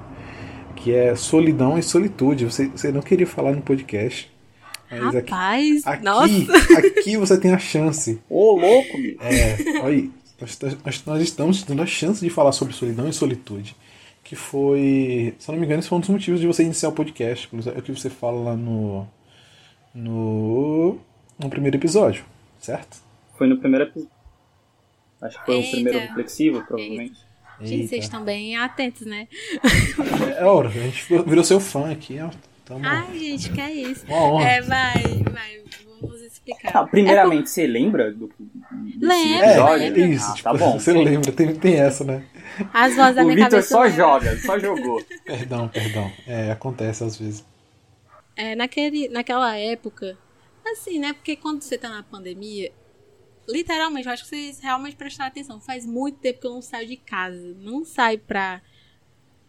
que é solidão e solitude. Você, você não queria falar no podcast. Mas aqui, Rapaz, aqui, nossa. aqui você tem a chance. Ô, louco, bicho. É, olha aí, nós, nós, nós estamos tendo a chance de falar sobre solidão e solitude. Que foi, se eu não me engano, esse foi um dos motivos de você iniciar o podcast. É o que você fala lá no, no, no primeiro episódio, certo? Foi no primeiro episódio. Acho que foi Eita. o primeiro reflexivo, provavelmente. Gente, Eita. vocês estão bem atentos, né? É hora, a gente virou seu fã aqui, ó. Tamo, Ai, gente, que é isso? uma honra. É, vai, vai, vamos explicar. Ah, primeiramente, você lembra do É, episódio? lembro. isso, Ah, tipo, tá bom. você lembra, tem, tem essa, né? As vozes da O minha cabeça. só lembram. joga, só jogou. Perdão, perdão. É, acontece às vezes. É, naquele, naquela época, assim, né? Porque quando você tá na pandemia, literalmente, eu acho que vocês realmente prestaram atenção. Faz muito tempo que eu não saio de casa. Não saio pra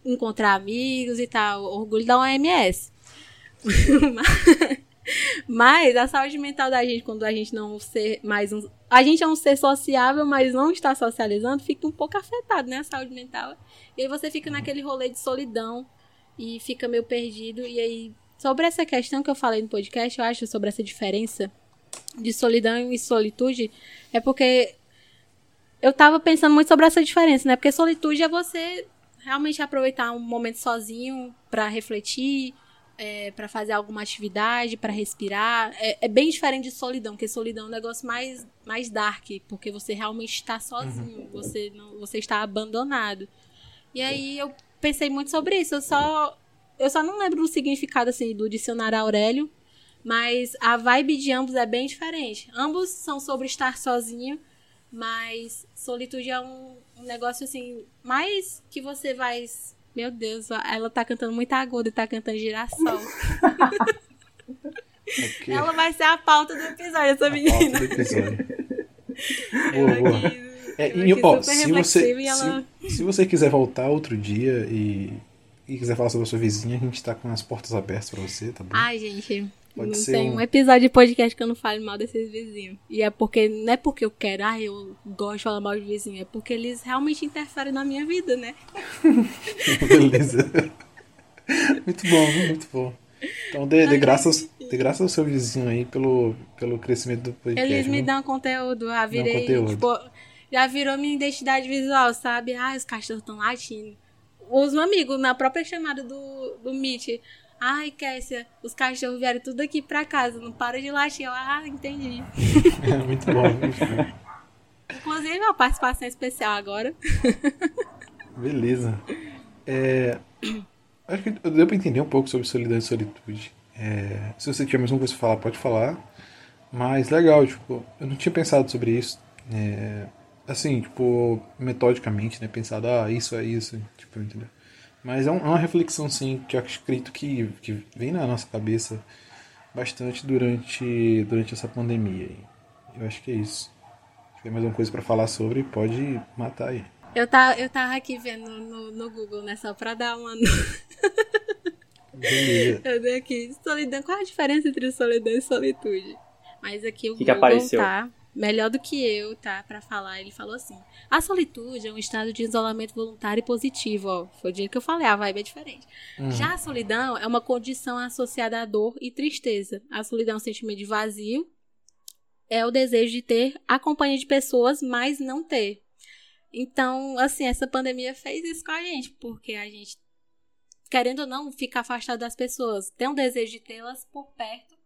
encontrar amigos e tal. Orgulho da OMS. Mas a saúde mental da gente, quando a gente não ser mais um. A gente é um ser sociável, mas não está socializando, fica um pouco afetado, né? A saúde mental. E aí você fica naquele rolê de solidão e fica meio perdido. E aí, sobre essa questão que eu falei no podcast, eu acho, sobre essa diferença de solidão e solitude, é porque eu tava pensando muito sobre essa diferença, né? Porque solitude é você realmente aproveitar um momento sozinho pra refletir, é, para fazer alguma atividade, pra respirar. É, é bem diferente de solidão, porque solidão é um negócio mais, mais dark, porque você realmente está sozinho, você, não, você está abandonado. E aí eu pensei muito sobre isso. Eu só, eu só não lembro o significado assim do dicionário Aurélio, mas a vibe de ambos é bem diferente. Ambos são sobre estar sozinho, mas solitude é um, um negócio assim, mais que você vai. Meu Deus, ela tá cantando muito aguda e tá cantando girassol. Porque Ela vai ser a pauta do episódio, essa a menina. pauta do episódio. Boa, boa. É, e, ó, se você, ela. se, se você quiser voltar outro dia e, e quiser falar sobre a sua vizinha, a gente tá com as portas abertas pra você, tá bom? Ai, gente, Pode não tem um- um episódio de podcast que eu não fale mal desses vizinhos. E é porque, não é porque eu quero, ah, eu gosto de falar mal de vizinho, é porque eles realmente interferem na minha vida, né? Beleza. muito bom, muito bom. Então dê, dê, graças, dê graças ao seu vizinho aí pelo, pelo crescimento do podcast. Eles me dão conteúdo, ah, virei, conteúdo. tipo, já virou minha identidade visual, sabe? Ah, os cachorros estão latindo. Os amigos, na própria chamada do, do Meet, ai, Kessia, os cachorros vieram tudo aqui pra casa, não para de latir. Eu, ah, entendi. muito bom, muito bom. Inclusive, uma participação especial agora. Beleza. É, acho que deu pra entender um pouco sobre solidão e solitude. É, se você tiver mais alguma coisa pra falar, pode falar. Mas legal, tipo, eu não tinha pensado sobre isso. É, assim, tipo, metodicamente, né? Pensado, ah, isso é isso, tipo, entendeu? Mas é, um- é uma reflexão, sim, que eu acredito que, que vem na nossa cabeça bastante durante, durante essa pandemia. aí. Eu acho que é isso. Se tiver mais alguma coisa pra falar sobre, pode matar aí. Eu, tá, eu tava aqui vendo no, no Google, né? Só pra dar uma. Beleza. Eu dei aqui. Solidão. Qual a diferença entre solidão e solitude? Mas aqui o Que que Google apareceu? tá melhor do que eu, tá? Pra falar. Ele falou assim: a solitude é um estado de isolamento voluntário e positivo, ó. Foi o dia que eu falei, a vibe é diferente. Uhum. Já a solidão é uma condição associada à dor e tristeza. A solidão é um sentimento de vazio. É o desejo de ter a companhia de pessoas, mas não ter. Então, assim, essa pandemia fez isso com a gente, porque a gente, querendo ou não, fica afastado das pessoas. Tem um desejo de tê-las por perto,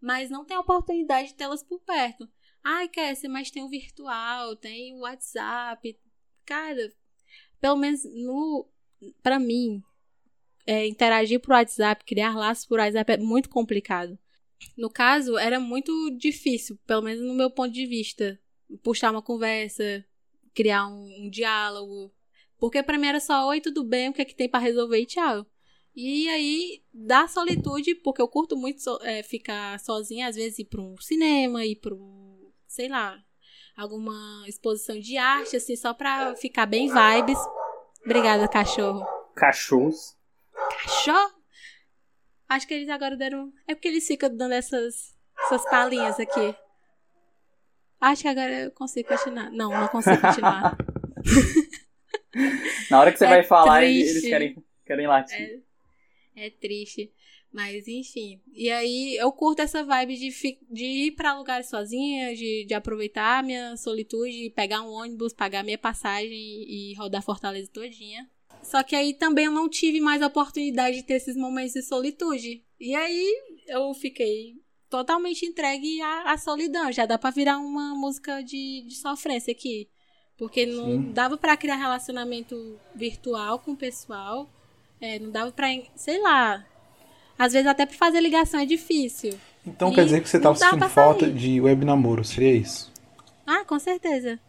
mas não tem a oportunidade de tê-las por perto. Ai, Cassie, mas tem o virtual, tem o WhatsApp. Cara, pelo menos no para mim, é, interagir por WhatsApp, criar laços por WhatsApp é muito complicado. No caso, era muito difícil, pelo menos no meu ponto de vista, puxar uma conversa, criar um, um diálogo. Porque pra mim era só, oi, tudo bem, o que é que tem pra resolver e tchau. E aí, da solitude, porque eu curto muito so- é, ficar sozinha, às vezes ir pra um cinema, ir pra um, sei lá, alguma exposição de arte, assim, só pra ficar bem vibes. Obrigada, cachorro. Cachorros. Cachorro? Acho que eles agora deram. É porque eles ficam dando essas, essas palinhas aqui. Acho que agora eu consigo continuar. Não, não consigo continuar. Na hora que você É vai falar, eles, triste. eles querem, querem latir. É. É triste. Mas, enfim. E aí, eu curto essa vibe de, de ir pra lugares sozinha, de, de aproveitar a minha solitude, pegar um ônibus, pagar minha passagem e, rodar Fortaleza todinha. Só que aí também eu não tive mais a oportunidade de ter esses momentos de solitude. E aí, eu fiquei totalmente entregue à, à solidão. Já dá pra virar uma música de, de sofrência aqui. Porque não Sim. dava pra criar relacionamento virtual com o pessoal. É, não dava pra, sei lá. Às vezes até pra fazer ligação é difícil. Então E quer dizer que você não tava dá sentindo falta sair. de web namoro, seria isso? Ah, com certeza.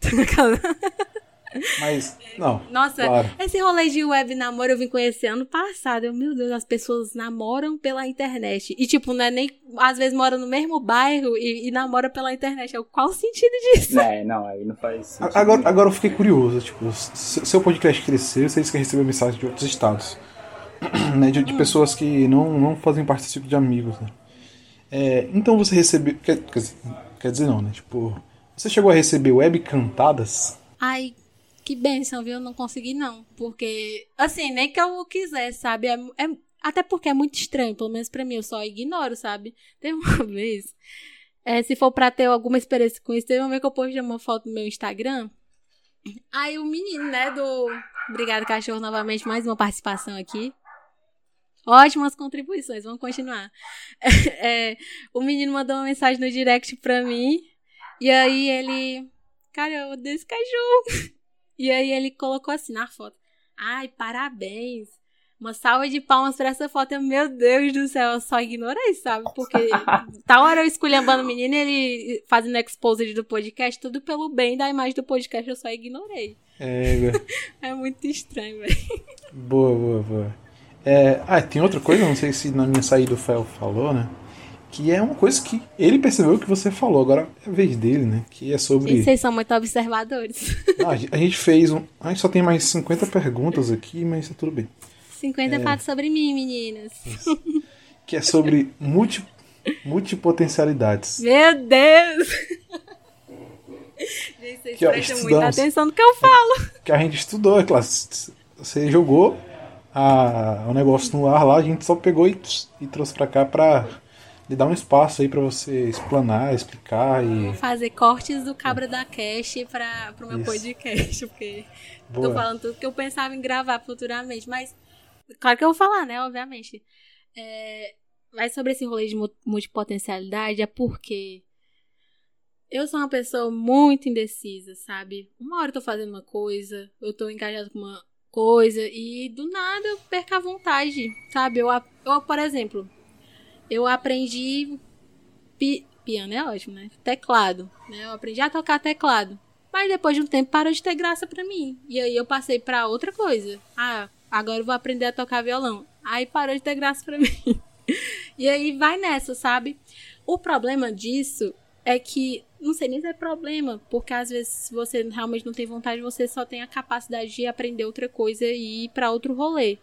Mas, não. Nossa, Claro. esse rolê de web namoro eu vim conhecer ano passado. Eu, meu Deus, as pessoas namoram pela internet. E, tipo, não é nem. Às vezes moram no mesmo bairro e, e namoram pela internet. Eu, qual o sentido disso? É, não, aí não faz sentido. Agora, agora eu fiquei curioso, tipo, se seu podcast crescer, vocês querem receber mensagem de outros estados. né, de, de pessoas que não, não fazem parte tipo de amigos, né? É, então você recebeu. Quer, quer, quer dizer não, né? Tipo, você chegou a receber web cantadas? Ai, que bênção, viu? Não consegui, não. Porque, assim, nem que eu quisesse, sabe? É, é- até porque é muito estranho, pelo menos pra mim, eu só ignoro, sabe? Teve uma vez, é, se for pra ter alguma experiência com isso, teve uma vez que eu postei uma foto no meu Instagram. Aí o menino, né, do. Obrigado, cachorro, novamente, mais uma participação aqui. Ótimas contribuições, vamos continuar. É, o menino mandou uma mensagem no direct pra mim. E aí ele. Cara, eu odeio esse cachorro. E aí ele colocou assim na foto. Ai, parabéns. Uma salva de palmas pra essa foto. Eu, meu Deus do céu, eu só ignorei, sabe? Porque tal hora eu esculhambando o menino e ele fazendo exposed do podcast, tudo pelo bem da imagem do podcast, eu só ignorei. É, É muito estranho, velho. boa, boa, boa. É, ah, tem outra coisa, não sei se na minha saída o Fel falou, né? Que é uma coisa que ele percebeu que você falou, agora é a vez dele, né? Que é sobre. Gente, vocês são muito observadores. Ah, a gente- fez um. A gente só tem mais 50 perguntas aqui, mas tá tudo bem. 50 fatos sobre mim, meninas. Que é sobre multi, multipotencialidades. Meu Deus! Gente, vocês Que, prestam muita atenção no que eu falo. Que a gente estudou, é claro. Você jogou a, o negócio no ar lá, a gente só pegou e, e trouxe pra cá pra lhe dar um espaço aí pra você explanar, explicar e. Vou fazer cortes do Cabra da Cash para pro meu Isso. podcast, porque Boa. tô falando tudo que eu pensava em gravar futuramente, mas claro que eu vou falar, né, obviamente. É, mas sobre esse rolê de mu- multipotencialidade é porque eu sou uma pessoa muito indecisa, sabe? Uma hora eu tô fazendo uma coisa, eu tô engajada com uma coisa e do nada eu perco a vontade, sabe? Eu, eu por exemplo, eu aprendi pi- piano é ótimo, né? Teclado, né? Eu aprendi a tocar teclado. Mas depois de um tempo parou de ter graça pra mim. E aí eu passei pra outra coisa. Ah, agora eu vou aprender a tocar violão. Aí parou de ter graça pra mim. e aí vai nessa, sabe? O problema disso é que não sei nem se é problema, porque às vezes se você realmente não tem vontade, você só tem a capacidade de aprender outra coisa e ir pra outro rolê.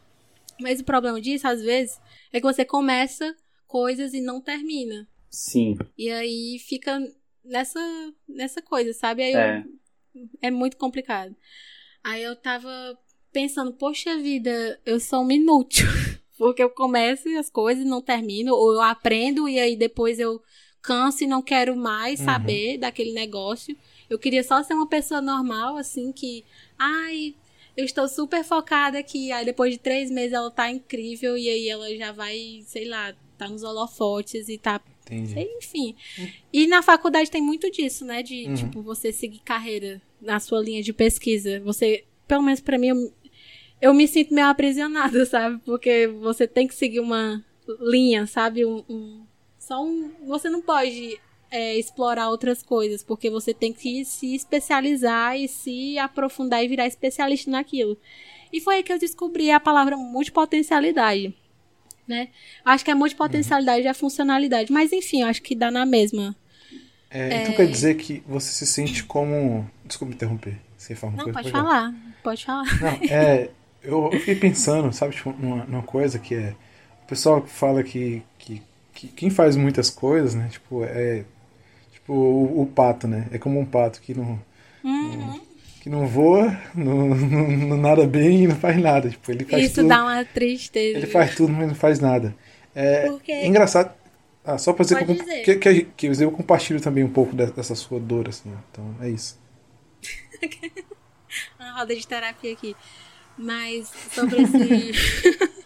Mas o problema disso, às vezes, é que você começa coisas e não termina. Sim, E aí fica nessa, nessa coisa, sabe? Aí eu- é. é muito complicado. Aí eu tava pensando, poxa vida, eu sou uma inútil. Porque eu começo as coisas e não termino, ou eu aprendo e aí depois eu canso e não quero mais Uhum. saber daquele negócio. Eu queria só ser uma pessoa normal, assim, que, ai, eu estou super focada aqui. Aí depois de três meses ela tá incrível e aí ela já vai, sei lá, tá nos holofotes e tá Entendi. Enfim. E na faculdade tem muito disso, né? De, Uhum. tipo, você seguir carreira na sua linha de pesquisa. Você, pelo menos pra mim, eu, eu me sinto meio aprisionada, sabe? Porque você tem que seguir uma linha, sabe? Um, um- só um. Você não pode é, explorar outras coisas, porque você tem que se especializar e se aprofundar e virar especialista naquilo. E foi aí que eu descobri a palavra multipotencialidade. Né? Acho que a multipotencialidade é a funcionalidade, mas enfim, acho que dá na mesma. É, Então quer dizer que você se sente como. Desculpa interromper. Você fala Não, coisa, pode falar. falar, pode falar. Não, é. Eu, eu fiquei pensando, sabe, tipo, numa, numa coisa que é. O pessoal fala que, que, que quem faz muitas coisas, né? Tipo, é. Tipo, o, o pato, né? É como um pato que não. Uhum. que não voa, não, não, não nada bem e não faz nada. Tipo, ele faz Isso tudo, dá uma tristeza. Ele faz tudo, mas não faz nada. É Porque- engraçado. Ah, só pra dizer que eu, Pode comp- dizer. que, que, que eu compartilho também um pouco de- dessa sua dor, assim. Então, é isso. uma roda de terapia aqui. Mas sobre esse.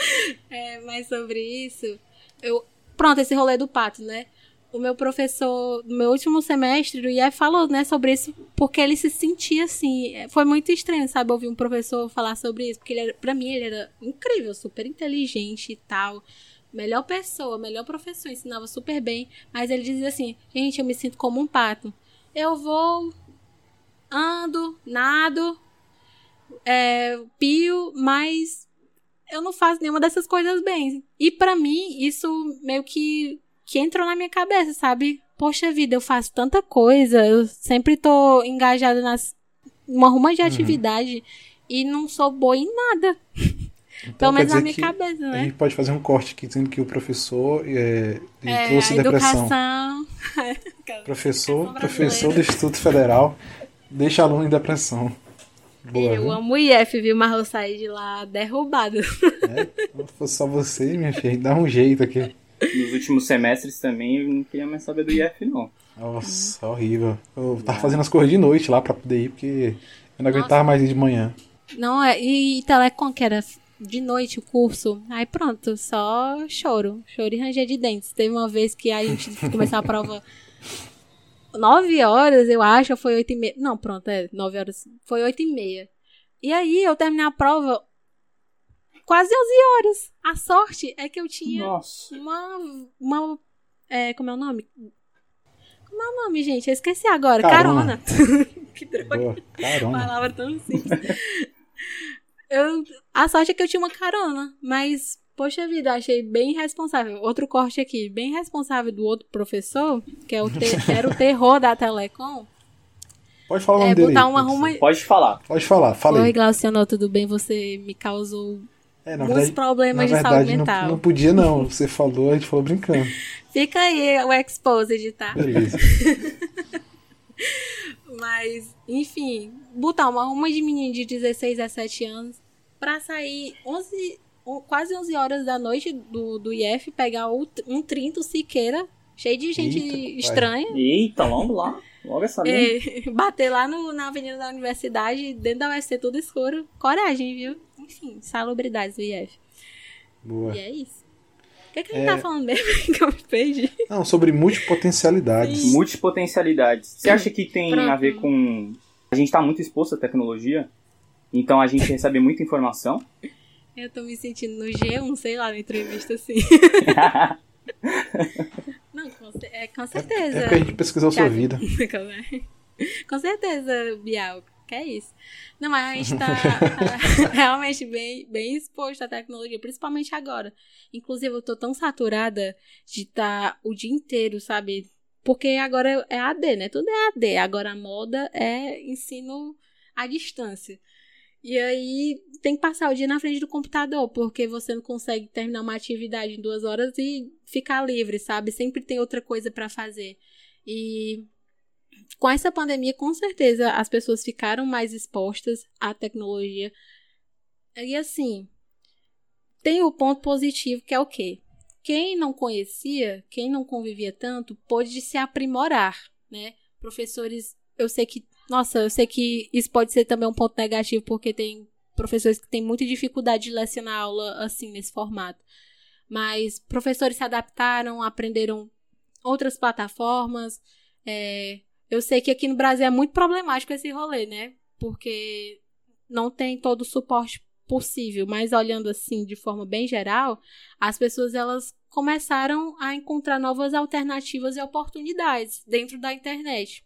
é, mas sobre isso. Eu... Pronto, esse rolê do pato, né? O meu professor, no meu último semestre, o IE falou, né, sobre isso, porque ele se sentia assim. é, Foi muito estranho, sabe, ouvir um professor falar sobre isso, porque ele era, pra mim ele era incrível, super inteligente e tal. Melhor pessoa, melhor professor, ensinava super bem. Mas ele dizia assim: gente, eu me sinto como um pato. Eu vou ando, nado, é, pio, mas eu não faço nenhuma dessas coisas bem. E pra mim, isso meio que, que entrou na minha cabeça, sabe? Poxa vida, eu faço tanta coisa, eu sempre tô engajada nas uma ruma de atividade e não sou boa em nada. Então, Pelo menos na minha cabeça, A né? gente pode fazer um corte aqui dizendo que o professor é, É, trouxe a depressão. Professor, professor do. Instituto Federal deixa aluno em depressão. Boa, Eu viu? amo o IF, viu? Mas eu saí de lá derrubada. É, se fosse só você, minha filha, dá um jeito aqui. Nos últimos semestres também eu não queria mais saber do IF, não. Nossa, horrível. Eu tava fazendo as coisas de noite lá pra poder ir, porque eu não aguentava Nossa. mais ir de manhã. Não, é. E Telecom, que era de noite o curso. Aí pronto, só choro. Choro e ranger de dentes. Teve uma vez que a gente começou a prova. Nove horas, eu acho, ou foi oito e meia. Não, pronto, é nove horas. Foi oito e meia. E aí eu terminei a prova quase onze horas. A sorte é que eu tinha Nossa. uma. uma é, como é o nome? Como é o nome, gente? Eu esqueci agora. Carona. Carona. que droga. Boa, caramba. Palavra tão simples. eu, a sorte é que eu tinha uma carona, mas, poxa vida, achei bem responsável. Outro corte aqui, bem responsável do outro professor, que é o era o terror da Telecom, Pode falar o é nome dele. botar uma pode ruma. ser. Pode falar. Pode falar, fala Oi. Glauciano, tudo bem? Você me causou É, na muitos verdade, na problemas de saúde verdade não, mental. não podia não. Você falou, a gente falou brincando. Fica aí o exposed, tá? Beleza. Mas, enfim, botar uma uma de menino de 16 a 17 anos pra sair 11, o- quase 11 horas da noite do, do IF, pegar o- um 30 Siqueira, cheio de gente Eita, estranha, Eita, logo lá. Logo essa linha. e bater lá no- na avenida da universidade, dentro da UFC tudo escuro. Coragem, viu? Enfim, salubridades do IF. Boa. E é isso. O que, que a gente tá falando mesmo que eu me perdi? Não, sobre multipotencialidades. Multipotencialidades. Você acha que tem Pronto. a ver com. A gente tá muito exposto à tecnologia? Então a gente recebe muita informação? Eu tô me sentindo no G1, sei lá, na entrevista assim. Não, com, é, com certeza. É porque a gente pesquisou sua vida. Com certeza, Bial. Que é isso. Não, mas a gente tá, tá realmente bem, bem exposto à tecnologia, principalmente agora. Inclusive, eu tô tão saturada de estar o dia inteiro, sabe? Porque agora é AD, né? Tudo é AD. Agora a moda é ensino à distância. E aí tem que passar o dia na frente do computador, porque você não consegue terminar uma atividade em duas horas e ficar livre, sabe? Sempre tem outra coisa pra fazer. E com essa pandemia, com certeza, as pessoas ficaram mais expostas à tecnologia. E assim, tem o ponto positivo que é o quê? Quem não conhecia, quem não convivia tanto, pôde se aprimorar, né? Professores, eu sei que, nossa, eu sei que isso pode ser também um ponto negativo, porque tem professores que têm muita dificuldade de lecionar aula assim, nesse formato. Mas professores se adaptaram, aprenderam outras plataformas, é, eu sei que aqui no Brasil é muito problemático esse rolê, né? Porque não tem todo o suporte possível, mas olhando assim de forma bem geral, as pessoas elas começaram a encontrar novas alternativas e oportunidades dentro da internet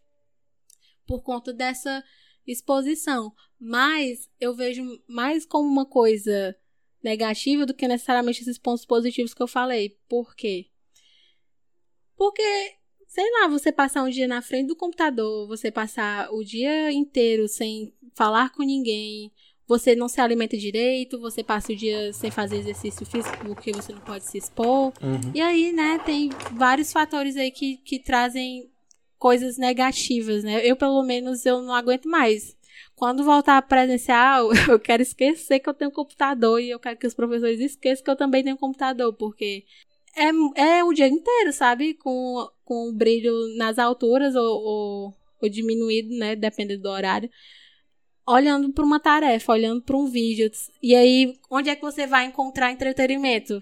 por conta dessa exposição. Mas eu vejo mais como uma coisa negativa do que necessariamente esses pontos positivos que eu falei. Por quê? Porque sei lá, você passar um dia na frente do computador, você passar o dia inteiro sem falar com ninguém, você não se alimenta direito, você passa o dia sem fazer exercício físico porque você não pode se expor. Uhum. E aí, né, tem vários fatores aí que, que trazem coisas negativas, né? Eu, pelo menos, eu não aguento mais. quando voltar presencial, eu quero esquecer que eu tenho computador e eu quero que os professores esqueçam que eu também tenho computador, porque é, é o dia inteiro, sabe? Com, com o brilho nas alturas ou, ou, ou diminuído, né? Dependendo do horário. Olhando para uma tarefa, olhando para um vídeo. E aí, onde é que você vai encontrar entretenimento?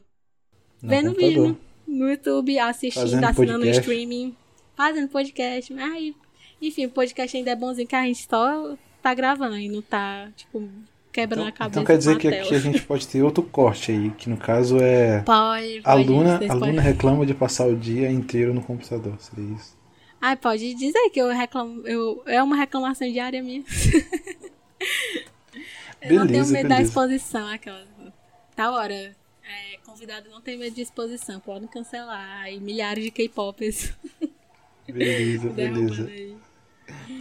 No Vendo computador. vídeo no, YouTube, assistindo, Fazendo assinando podcast. streaming, fazendo podcast. Aí, enfim, o podcast ainda é bonzinho que a gente só tá gravando e não tá, tipo, quebrando Então, a cabeça. então quer dizer que aqui a gente pode ter outro corte aí, que no caso é. Pode, pode. aluna, a aluna podem- reclama de passar o dia inteiro no computador. Seria isso. Ai, pode dizer que eu reclamo. Eu, é uma reclamação diária minha. eu não tenho Beleza, medo da beleza. exposição, aquela. Tá hora. É, convidado não tem medo de exposição, podem cancelar. E milhares de K-popers Beleza, beleza.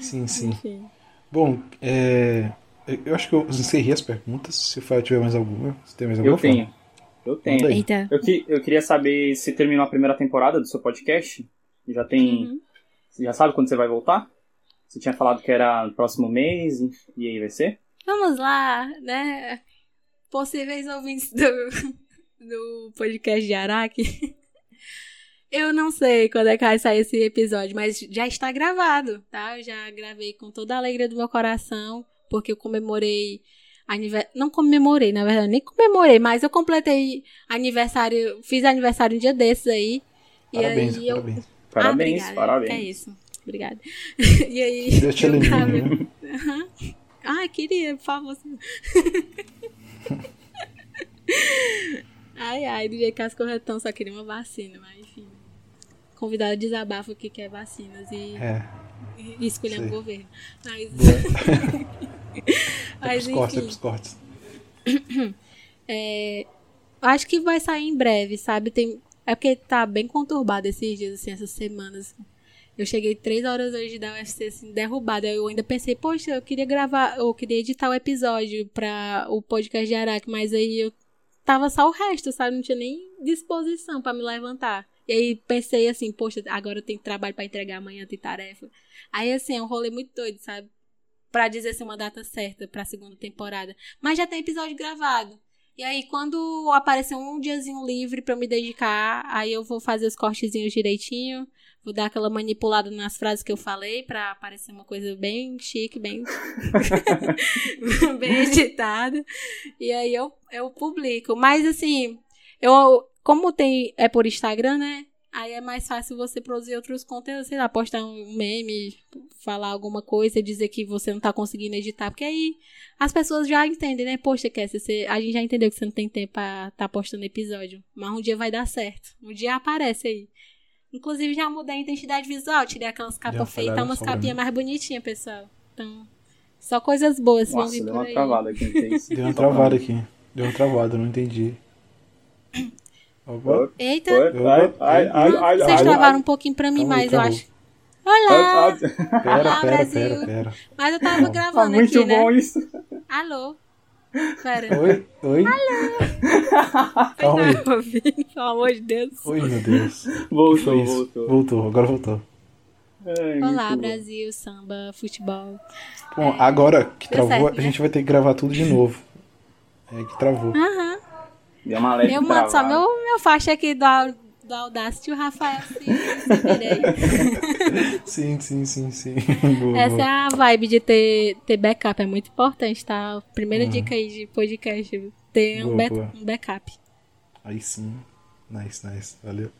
Sim, sim. Enfim. Bom, é, eu acho que eu encerrei as perguntas. Se o Fael tiver mais alguma, você tem mais alguma? Eu tenho. Eu tenho. Eita. Eu, que- eu queria saber se terminou a primeira temporada do seu podcast. Já tem. Uhum. Você já sabe quando você vai voltar? Você tinha falado que era no próximo mês, e- e aí vai ser? Vamos lá, né? Possíveis ouvintes do, do podcast de Araque. Eu não sei quando é que vai sair esse episódio, mas já está gravado, tá? Eu já gravei com toda a alegria do meu coração, porque eu comemorei. anive- Não comemorei, na verdade, nem comemorei, mas eu completei aniversário. Fiz aniversário um dia desses aí. Parabéns, e aí eu. parabéns. Parabéns, ah, obrigada. parabéns. É isso. Obrigada. e aí. Deus te elimine, né? Aham. Ai, queria, por favor. ai, ai, do jeito que as estão, só queria uma vacina, mas enfim. Convidado desabafo que quer vacinas e, É. e escolher sei. o governo. Mas, É mas cortes, é enfim. pros cortes. É, acho que vai sair em breve, sabe? Tem, é porque tá bem conturbado esses dias, assim, essas semanas. Eu cheguei três horas hoje da UFC, assim, derrubada. Eu ainda pensei, poxa, eu queria gravar, eu queria editar o episódio pra o podcast de Araque, mas aí eu tava só o resto, sabe? Não tinha nem disposição pra me levantar. E pensei assim, poxa, agora eu tenho trabalho pra entregar amanhã, tem tarefa. Aí assim, é um rolê muito doido, sabe? Pra dizer assim, uma data certa pra segunda temporada. Mas já tem episódio gravado. E aí, quando aparecer um diazinho livre pra eu me dedicar, aí eu vou fazer os cortezinhos direitinho. Vou dar aquela manipulada nas frases que eu falei pra parecer uma coisa bem chique, bem, bem editada. E aí eu, eu publico. Mas assim, eu como tem é por Instagram, né? Aí é mais fácil você produzir outros conteúdos, sei lá, postar um meme, falar alguma coisa, dizer que você não tá conseguindo editar, porque aí as pessoas já entendem, né? Poxa, Kessia, você, a gente já entendeu que você não tem tempo pra tá postando episódio, mas um dia vai dar certo. Um dia aparece aí. Inclusive já mudei a identidade visual, tirei aquelas capas feitas, falhada umas capinhas mais bonitinhas, pessoal. Então, só coisas boas vão Nossa, vir deu por uma aí. travada aqui. Deu uma travada aqui. Deu uma travada, não entendi. Eita, vocês travaram um pouquinho pra mim, mas eu acho. Olá! Ai. Pera, Olá, pera, Brasil. pera, pera. Mas eu tava Tá gravando muito aqui, bom né? isso. Alô? Pera. Oi? Oi? Calma aí. Ouvindo? Pelo amor de Deus. Oi, meu Deus. Voltou, voltou. Voltou, agora voltou. Olá, muito bom. Brasil, samba, futebol. Bom, agora que travou, a né? gente vai ter que gravar tudo de novo. É que travou. Aham. Deu uma leve Eu mando só meu, meu faixa aqui do, do Audacity e o Rafael se, se. Sim, sim, sim, sim. Boa, Essa boa. é a vibe de ter, ter backup, é muito importante, tá? Primeira Uhum. dica aí de podcast, ter um, Boa, ba- boa. um backup. Aí sim. Nice, nice. Valeu.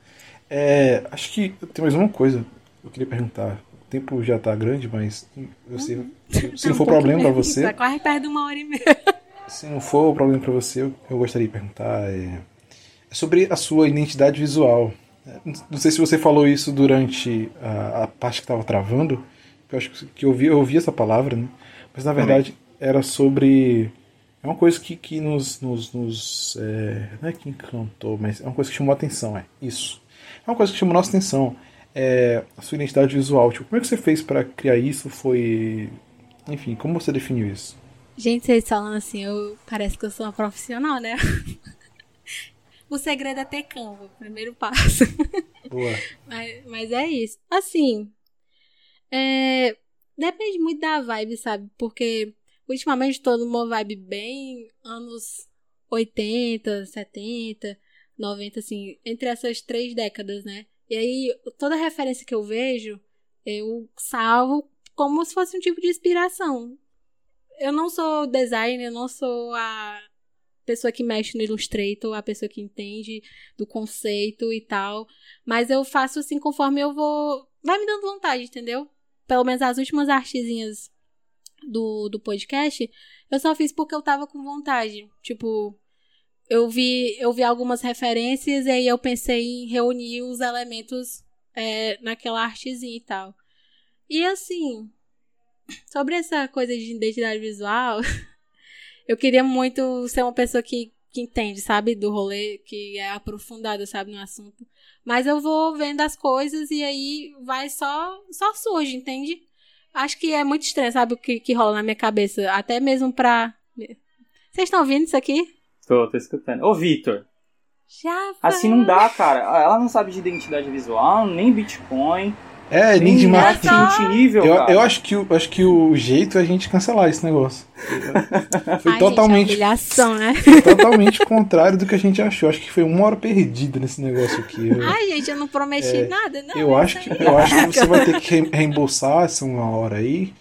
É, acho que tem mais uma coisa que eu queria perguntar. O tempo já tá grande, mas eu sei, se, se É não um for problema pra mesmo, você, Tá quase perto de uma hora e meia. Se não for problema pra você, eu, gostaria de perguntar é, é sobre a sua identidade visual. É, Não sei se você falou isso durante a, a parte que estava travando, eu acho que- eu ouvi, eu ouvi essa palavra, né? Mas na verdade era sobre. É uma coisa que, que nos. nos, nos, é, não é que encantou, mas é uma coisa que chamou a atenção, é isso. É uma coisa que chamou a nossa atenção. É a sua identidade visual. Tipo, como é que você fez para criar isso? Foi. Enfim, como você definiu isso? Gente, vocês falando assim, eu parece que eu sou uma profissional, né? o segredo é ter Canva, primeiro passo. Boa. Mas, mas é isso. Assim, é, depende muito da vibe, sabe? Porque ultimamente tô numa vibe bem anos 80, 70, 90, assim, entre essas três décadas, né? E aí, toda referência que eu vejo, eu salvo como se fosse um tipo de inspiração. Eu não sou designer, eu não sou a pessoa que mexe no Illustrator, a pessoa que entende do conceito e tal. Mas eu faço assim conforme eu vou. Vai me dando vontade, entendeu? Pelo menos as últimas artezinhas do, do podcast, eu só fiz porque eu tava com vontade. Tipo, eu vi, eu vi algumas referências e aí eu pensei em reunir os elementos é, naquela artezinha e tal. E assim, sobre essa coisa de identidade visual, eu queria muito ser uma pessoa que, que entende, sabe, do rolê, que é aprofundada, sabe, no assunto. Mas eu vou vendo as coisas e aí vai só, só surge, entende? Acho que é muito estranho, sabe, o que, que rola na minha cabeça. Até mesmo pra. Vocês estão ouvindo isso aqui? Tô, tô escutando. Ô, Vitor. Já Assim não dá, cara. Ela não sabe de identidade visual, nem Bitcoin. É, nem de marketing. multinível, Eu, eu acho que, o- acho que o jeito é a gente cancelar esse negócio. Foi Ai, totalmente, Gente, é humilhação, né? totalmente contrário do que a gente achou. Acho que foi uma hora perdida nesse negócio aqui. Eu, Ai, gente, eu não prometi nada, não. É, eu acho que, eu acho que você vai ter que re- reembolsar essa uma hora aí.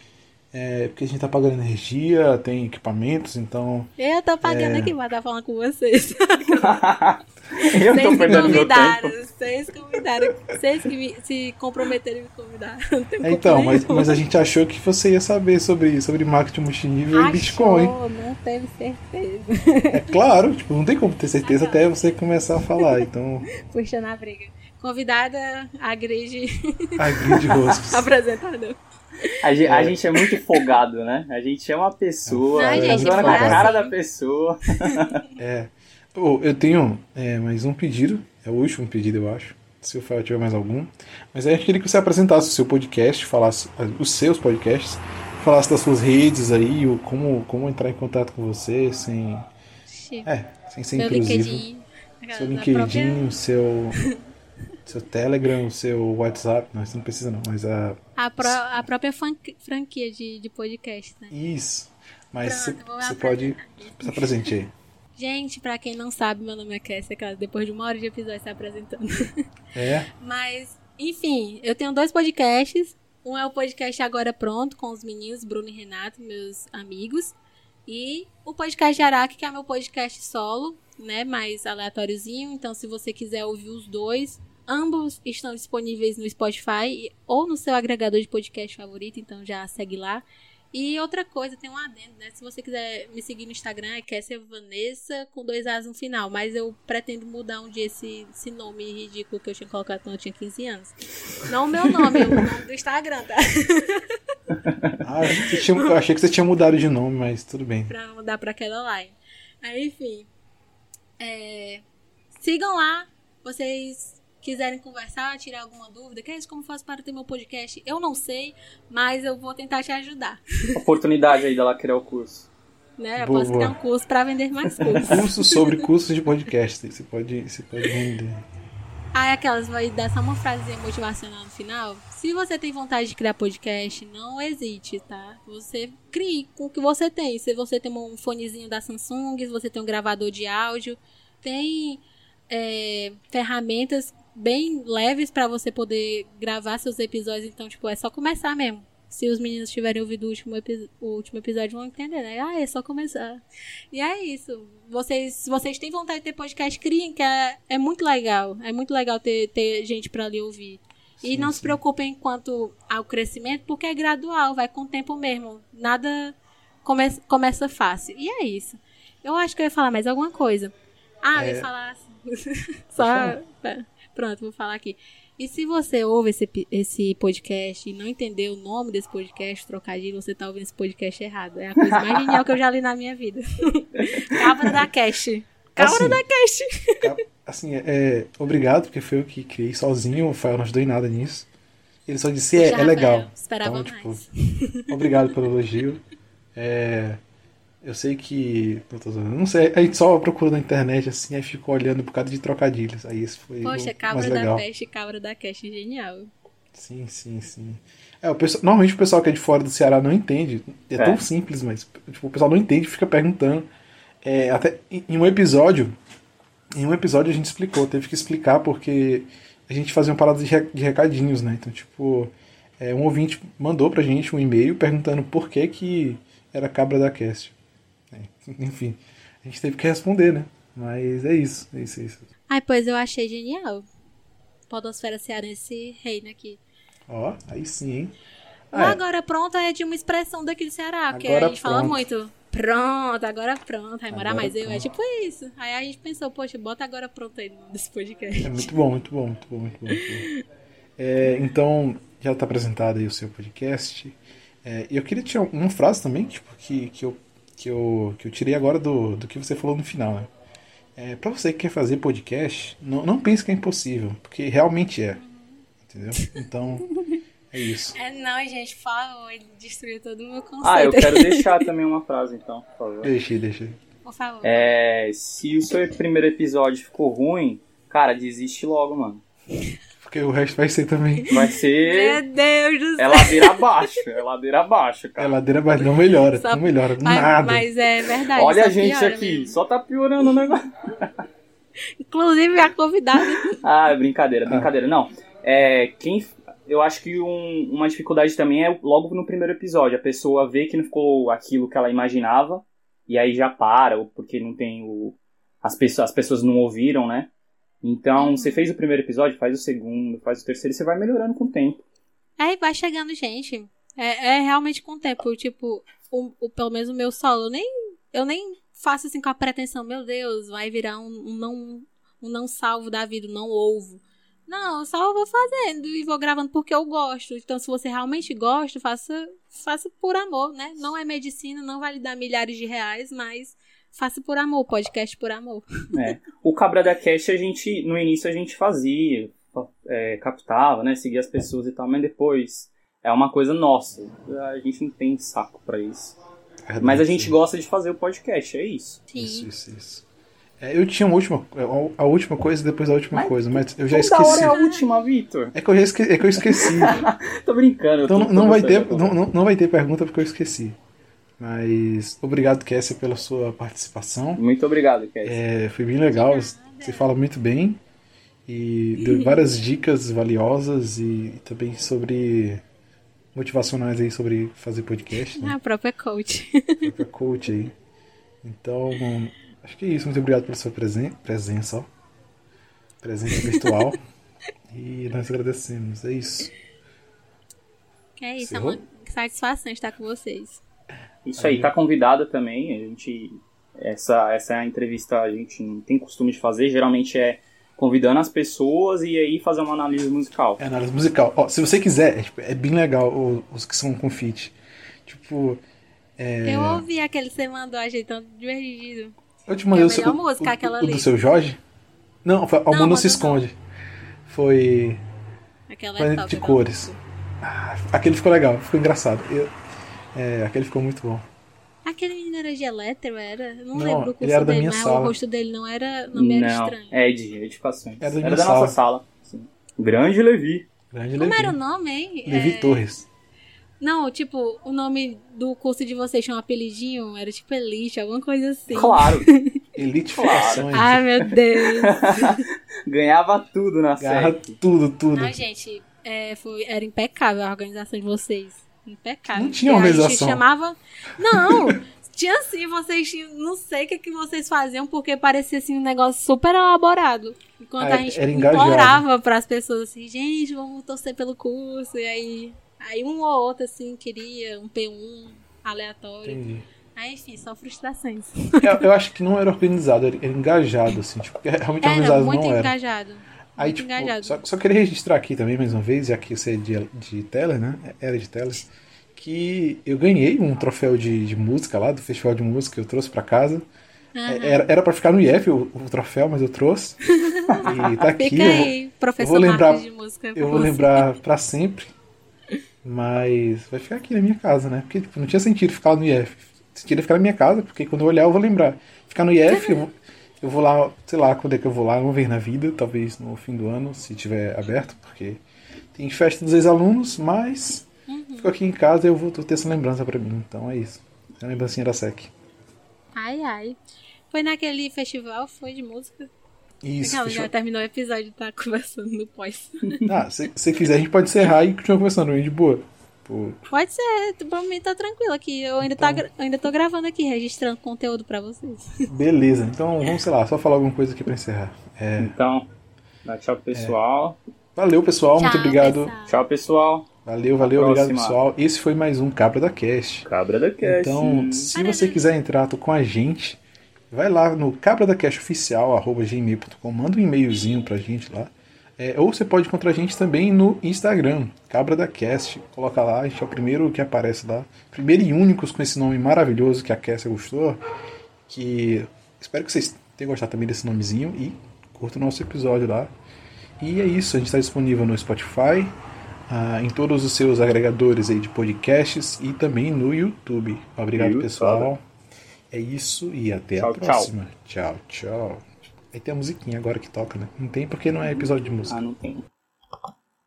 É, porque a gente tá pagando energia, tem equipamentos, então. Eu tô pagando É. aqui pra estar falando com vocês. eu tô Vocês me perdendo meu convidaram, tempo. vocês convidaram, vocês que me, se comprometeram em me convidar. Não tem É, então, mas, mas a gente achou que você ia saber sobre, sobre marketing multinível e Achou, Bitcoin. não teve certeza. É claro, tipo, não tem como ter certeza até você começar a falar. Então, Puxando a briga. Convidada, agride, a grid roscos. apresentador. A gente, a É. gente é muito folgado, né? A gente chama a pessoa, Não, a gente, na cara assim. da pessoa. É. Eu tenho é, mais um pedido. É o último pedido, eu acho. Se o Fael tiver mais algum. Mas aí eu queria que você apresentasse o seu podcast, falasse ah, os seus podcasts, falasse das suas redes aí, o, como, como entrar em contato com você sem. É, sem ser Meu intrusivo. LinkedIn. Seu LinkedIn, própria- o seu. Seu Telegram, o seu WhatsApp. Não, isso não precisa não, mas a. A, a própria franquia de, de podcast, né? Isso. Mas você pode. Se apresente aí. Gente, pra quem não sabe, meu nome é Cassia, aquela depois de uma hora de episódio se apresentando. É. Mas, enfim, eu tenho dois podcasts. Um é o podcast Agora Pronto, com os meninos Bruno e Renato, meus amigos. E o podcast de Araque, que é meu podcast solo, né? Mais aleatóriozinho. Então, se você quiser ouvir os dois, ambos estão disponíveis no Spotify ou no seu agregador de podcast favorito. Então, já segue lá. E outra coisa, tem um adendo, né? Se você quiser me seguir no Instagram, é Kessia Vanessa com dois As no final. Mas eu pretendo mudar um dia esse, esse nome ridículo que eu tinha colocado quando eu tinha 15 anos. Não o meu nome, o nome do Instagram, tá? Ah, eu achei, que você tinha, eu achei que você tinha mudado de nome, mas tudo bem. pra mudar pra aquela. Aí, enfim. é, sigam lá. Vocês quiserem conversar, tirar alguma dúvida. Que é isso? Como faço para ter meu podcast? Eu não sei, mas eu vou tentar te ajudar. Oportunidade aí dela criar o curso. Né? Eu Boa, posso boa. criar um curso pra vender mais cursos. Curso sobre cursos de podcast. Você pode, você pode vender. Aí aquelas vai dar só uma frasezinha motivacional no final. Se você tem vontade de criar podcast, não hesite, tá? Você crie com o que você tem. Se você tem um fonezinho da Samsung, se você tem um gravador de áudio, tem é, ferramentas bem leves pra você poder gravar seus episódios. Então, tipo, é só começar mesmo. Se os meninos tiverem ouvido o último, o último episódio, vão entender, né? Ah, é só começar. E é isso. Vocês, se vocês têm vontade de ter podcast, criem, que é, é muito legal. É muito legal ter, ter gente pra lhe ouvir. E Sim, não se sim. preocupem quanto ao crescimento, porque é gradual, vai com o tempo mesmo. Nada come começa fácil. E é isso. Eu acho que eu ia falar mais alguma coisa. Ah, eu É. ia falar. Só. Pronto, vou falar aqui. E se você ouve esse, esse podcast e não entendeu o nome desse podcast, trocadilho, você tá ouvindo esse podcast errado. É a coisa mais genial que eu já li na minha vida. Cabra da Cash. Cabra Assim, da Cash. Ca- Assim, é, é, obrigado, porque foi eu que criei sozinho. O Fael não ajudou em nada nisso. Ele só disse, é, Já, é legal. Esperava Então, tipo, mais. Obrigado pelo elogio. É, eu sei que. eu tô zoando, Não sei, a gente só procura na internet assim, aí fica olhando um bocado de trocadilhos. Aí isso foi Poxa, cabra mais da peste cabra da cash, genial. Sim, sim, sim. É, o pessoal, normalmente o pessoal que é de fora do Ceará não entende. É, É. tão simples, mas tipo, o pessoal não entende e fica perguntando. É, até em em um episódio, em um episódio a gente explicou, teve que explicar porque a gente fazia uma parada de, re- de recadinhos, né? Então, tipo, é, um ouvinte mandou pra gente um e-mail perguntando por que que era cabra da cast. Enfim, a gente teve que responder, né? Mas é isso, é isso, é isso. Ai, pois eu achei genial. Podosfera cearense reina aqui. Ó, aí sim, hein? Ah, é. agora pronto é de uma expressão daqui do Ceará, porque Agora a gente fala pronto. muito. Pronto, agora pronto. Aí morar mais eu. É pronto. tipo isso. Aí a gente pensou, poxa, bota agora pronto aí desse podcast. É muito bom, muito bom, muito bom, muito bom. Muito bom. É, então, já está apresentado aí o seu podcast. É, e eu queria tirar uma frase também, tipo, que, que, eu, que, eu, que eu tirei agora do, do que você falou no final, né? É, para você que quer fazer podcast, não, não pense que é impossível, porque realmente é. Entendeu? Então, é isso. É, não, gente, falou, ele destruiu todo o meu conceito. Ah, eu quero deixar também uma frase, então, por favor. Deixei, deixei. Por favor. É, se o seu primeiro episódio ficou ruim, cara, desiste logo, mano. Porque o resto vai ser também. Vai ser. Meu Deus do É céu. ladeira abaixo, é ladeira abaixo, É cara. ladeira, mas não melhora, Só- não melhora, Mas, nada. mas é verdade. Olha a gente aqui, mesmo. só tá piorando o negócio. Inclusive a convidada. Ah, brincadeira, brincadeira. Não, é, quem. Eu acho que um- uma dificuldade também é logo no primeiro episódio. A pessoa vê que não ficou aquilo que ela imaginava, e aí já para, ou porque não tem o. As pessoas, as pessoas não ouviram, né? Então, você fez o primeiro episódio, faz o segundo, faz o terceiro, e você vai melhorando com o tempo. Aí vai chegando gente. É, é realmente com o tempo. Tipo, o, o- pelo menos o meu solo, eu nem, eu nem faço assim com a pretensão, meu Deus, vai virar um, um não, um não salvo da vida, um não ovo. Não, eu só vou fazendo e vou gravando porque eu gosto. Então, se você realmente gosta, faça, faça por amor, né? Não é medicina, não vai lhe dar milhares de reais, mas faça por amor, podcast por amor. É. O Cabra da Cash, a gente, no início a gente fazia, é, captava, né? Seguia as pessoas e tal, mas depois é uma coisa nossa. A gente não tem saco pra isso. Verdade, Mas a gente sim. gosta de fazer o podcast, é isso. Sim. Isso, isso, isso. É, eu tinha uma última, a última coisa depois da última Mas coisa, mas eu já Toda hora esqueci. é a última, Vitor. É que eu, já esque... é que eu esqueci. Tô brincando. Então tô- não, não tô vai gostando ter, não, não, não vai ter pergunta porque eu esqueci. Mas obrigado, Kessia, pela sua participação. Muito obrigado, Cass. É, foi bem legal. Você fala muito bem e deu várias dicas valiosas e também sobre motivacionais aí sobre fazer podcast, né? A própria coach. própria coach aí. Então, acho que é isso. Muito obrigado pela sua presen presença, ó. Presença virtual. e nós agradecemos. É isso. É isso, é uma satisfação estar com vocês. Isso aí, tá convidada também. A gente. Essa, essa é a entrevista a gente não tem costume de fazer. Geralmente é convidando as pessoas e aí fazer uma análise musical. É análise musical. Ó, se você quiser, é, tipo, é bem legal o- os que são com feat. Tipo, é, Eu ouvi aquele que você mandou, achei tão divertido. eu te mandei É a o seu, música, o, aquela o do ali. seu Jorge? Não, foi, o Não, Mundo se esconde. Foi Aquela é top. de cores. ah, aquele ficou legal, ficou engraçado. Eu- é, aquele ficou muito bom. Aquele menino era de elétro, era? Eu Não, Não, lembro o ele curso era da dele, minha mas sala. o rosto dele não era, não me era estranho. é de edificações. Era da Era da nossa sala. sim. Grande Levi. Grande Como Levi. era o nome, hein? Levi É, Torres. Não, tipo, o nome do curso de vocês tinha um apelidinho, era tipo Elite, alguma coisa assim. Claro, Elite Claro. Ai, meu Deus. ganhava tudo na série. tudo, tudo. Não, gente, é, foi, era impecável a organização de vocês. Impecável. Não tinha A organização. gente chamava. Não! tinha sim, vocês tinham. Não sei o que, que vocês faziam, porque parecia assim um negócio super elaborado. Enquanto Ah, a gente engajado. implorava pras pessoas assim, gente, vamos torcer pelo curso. E aí. Aí um ou outro, assim, queria um P1 aleatório. Entendi. Aí, enfim, só frustrações. Eu, eu acho que não era organizado, era, engajado, assim. Tipo, realmente Era organizado muito não era. Aí, tipo, só, só queria registrar aqui também, mais uma vez, já que você é de, de Teller, né? Era de Teller, que eu ganhei um troféu de, de música lá, do Festival de Música, eu trouxe pra casa. É, Era, era pra ficar no IF o, o troféu, mas eu trouxe. E tá aqui. Fica eu vou- aí, professor vou lembrar- de música. Eu vou você. lembrar pra sempre. Mas vai ficar aqui na minha casa, né? Porque tipo, não tinha sentido ficar no IF. Sentido ficar na minha casa, porque quando eu olhar eu vou lembrar. Ficar no IF, eu vou, eu vou lá, sei lá quando é que eu vou lá, vamos ver na vida, talvez no fim do ano, se tiver aberto, porque tem festa dos ex-alunos, mas Uhum. fico aqui em casa e eu vou ter essa lembrança pra mim. Então é isso. É uma lembrancinha da SEC. Ai, ai. Foi naquele festival, foi de música? Isso, fechou. já terminou o episódio, tá conversando no pós. Ah, se se quiser, a gente pode encerrar e continuar conversando, bem de boa. Pô, Pode ser, pra mim tá tranquilo aqui. Eu ainda, tá, gra- eu ainda tô gravando aqui, registrando conteúdo pra vocês. beleza, então vamos, sei lá, só falar alguma coisa aqui pra encerrar. É, Então, dá tchau pro pessoal. valeu, pessoal, muito Tchau, obrigado. pessoal. Tchau, pessoal. Valeu, valeu, obrigado, pessoal. Esse foi mais um Cabra da Cast. Cabra da Cast. Então, se você quiser entrar com a gente, vai lá no cabradacastOficial.gmail.com, manda um e-mailzinho pra gente lá. É, ou você pode encontrar a gente também no Instagram, Cabra da Cast. Coloca lá, a gente é o primeiro que aparece lá. Primeiro e únicos com esse nome maravilhoso que a Cassia gostou. Que espero que vocês tenham gostado também desse nomezinho e curta o nosso episódio lá. E é isso, a gente está disponível no Spotify, ah, em todos os seus agregadores aí de podcasts e também no YouTube. Obrigado, pessoal. É isso e até Tchau, a próxima. Tchau, tchau. Aí tem a musiquinha agora que toca, né? Não tem porque não é episódio de música. Ah, não tem.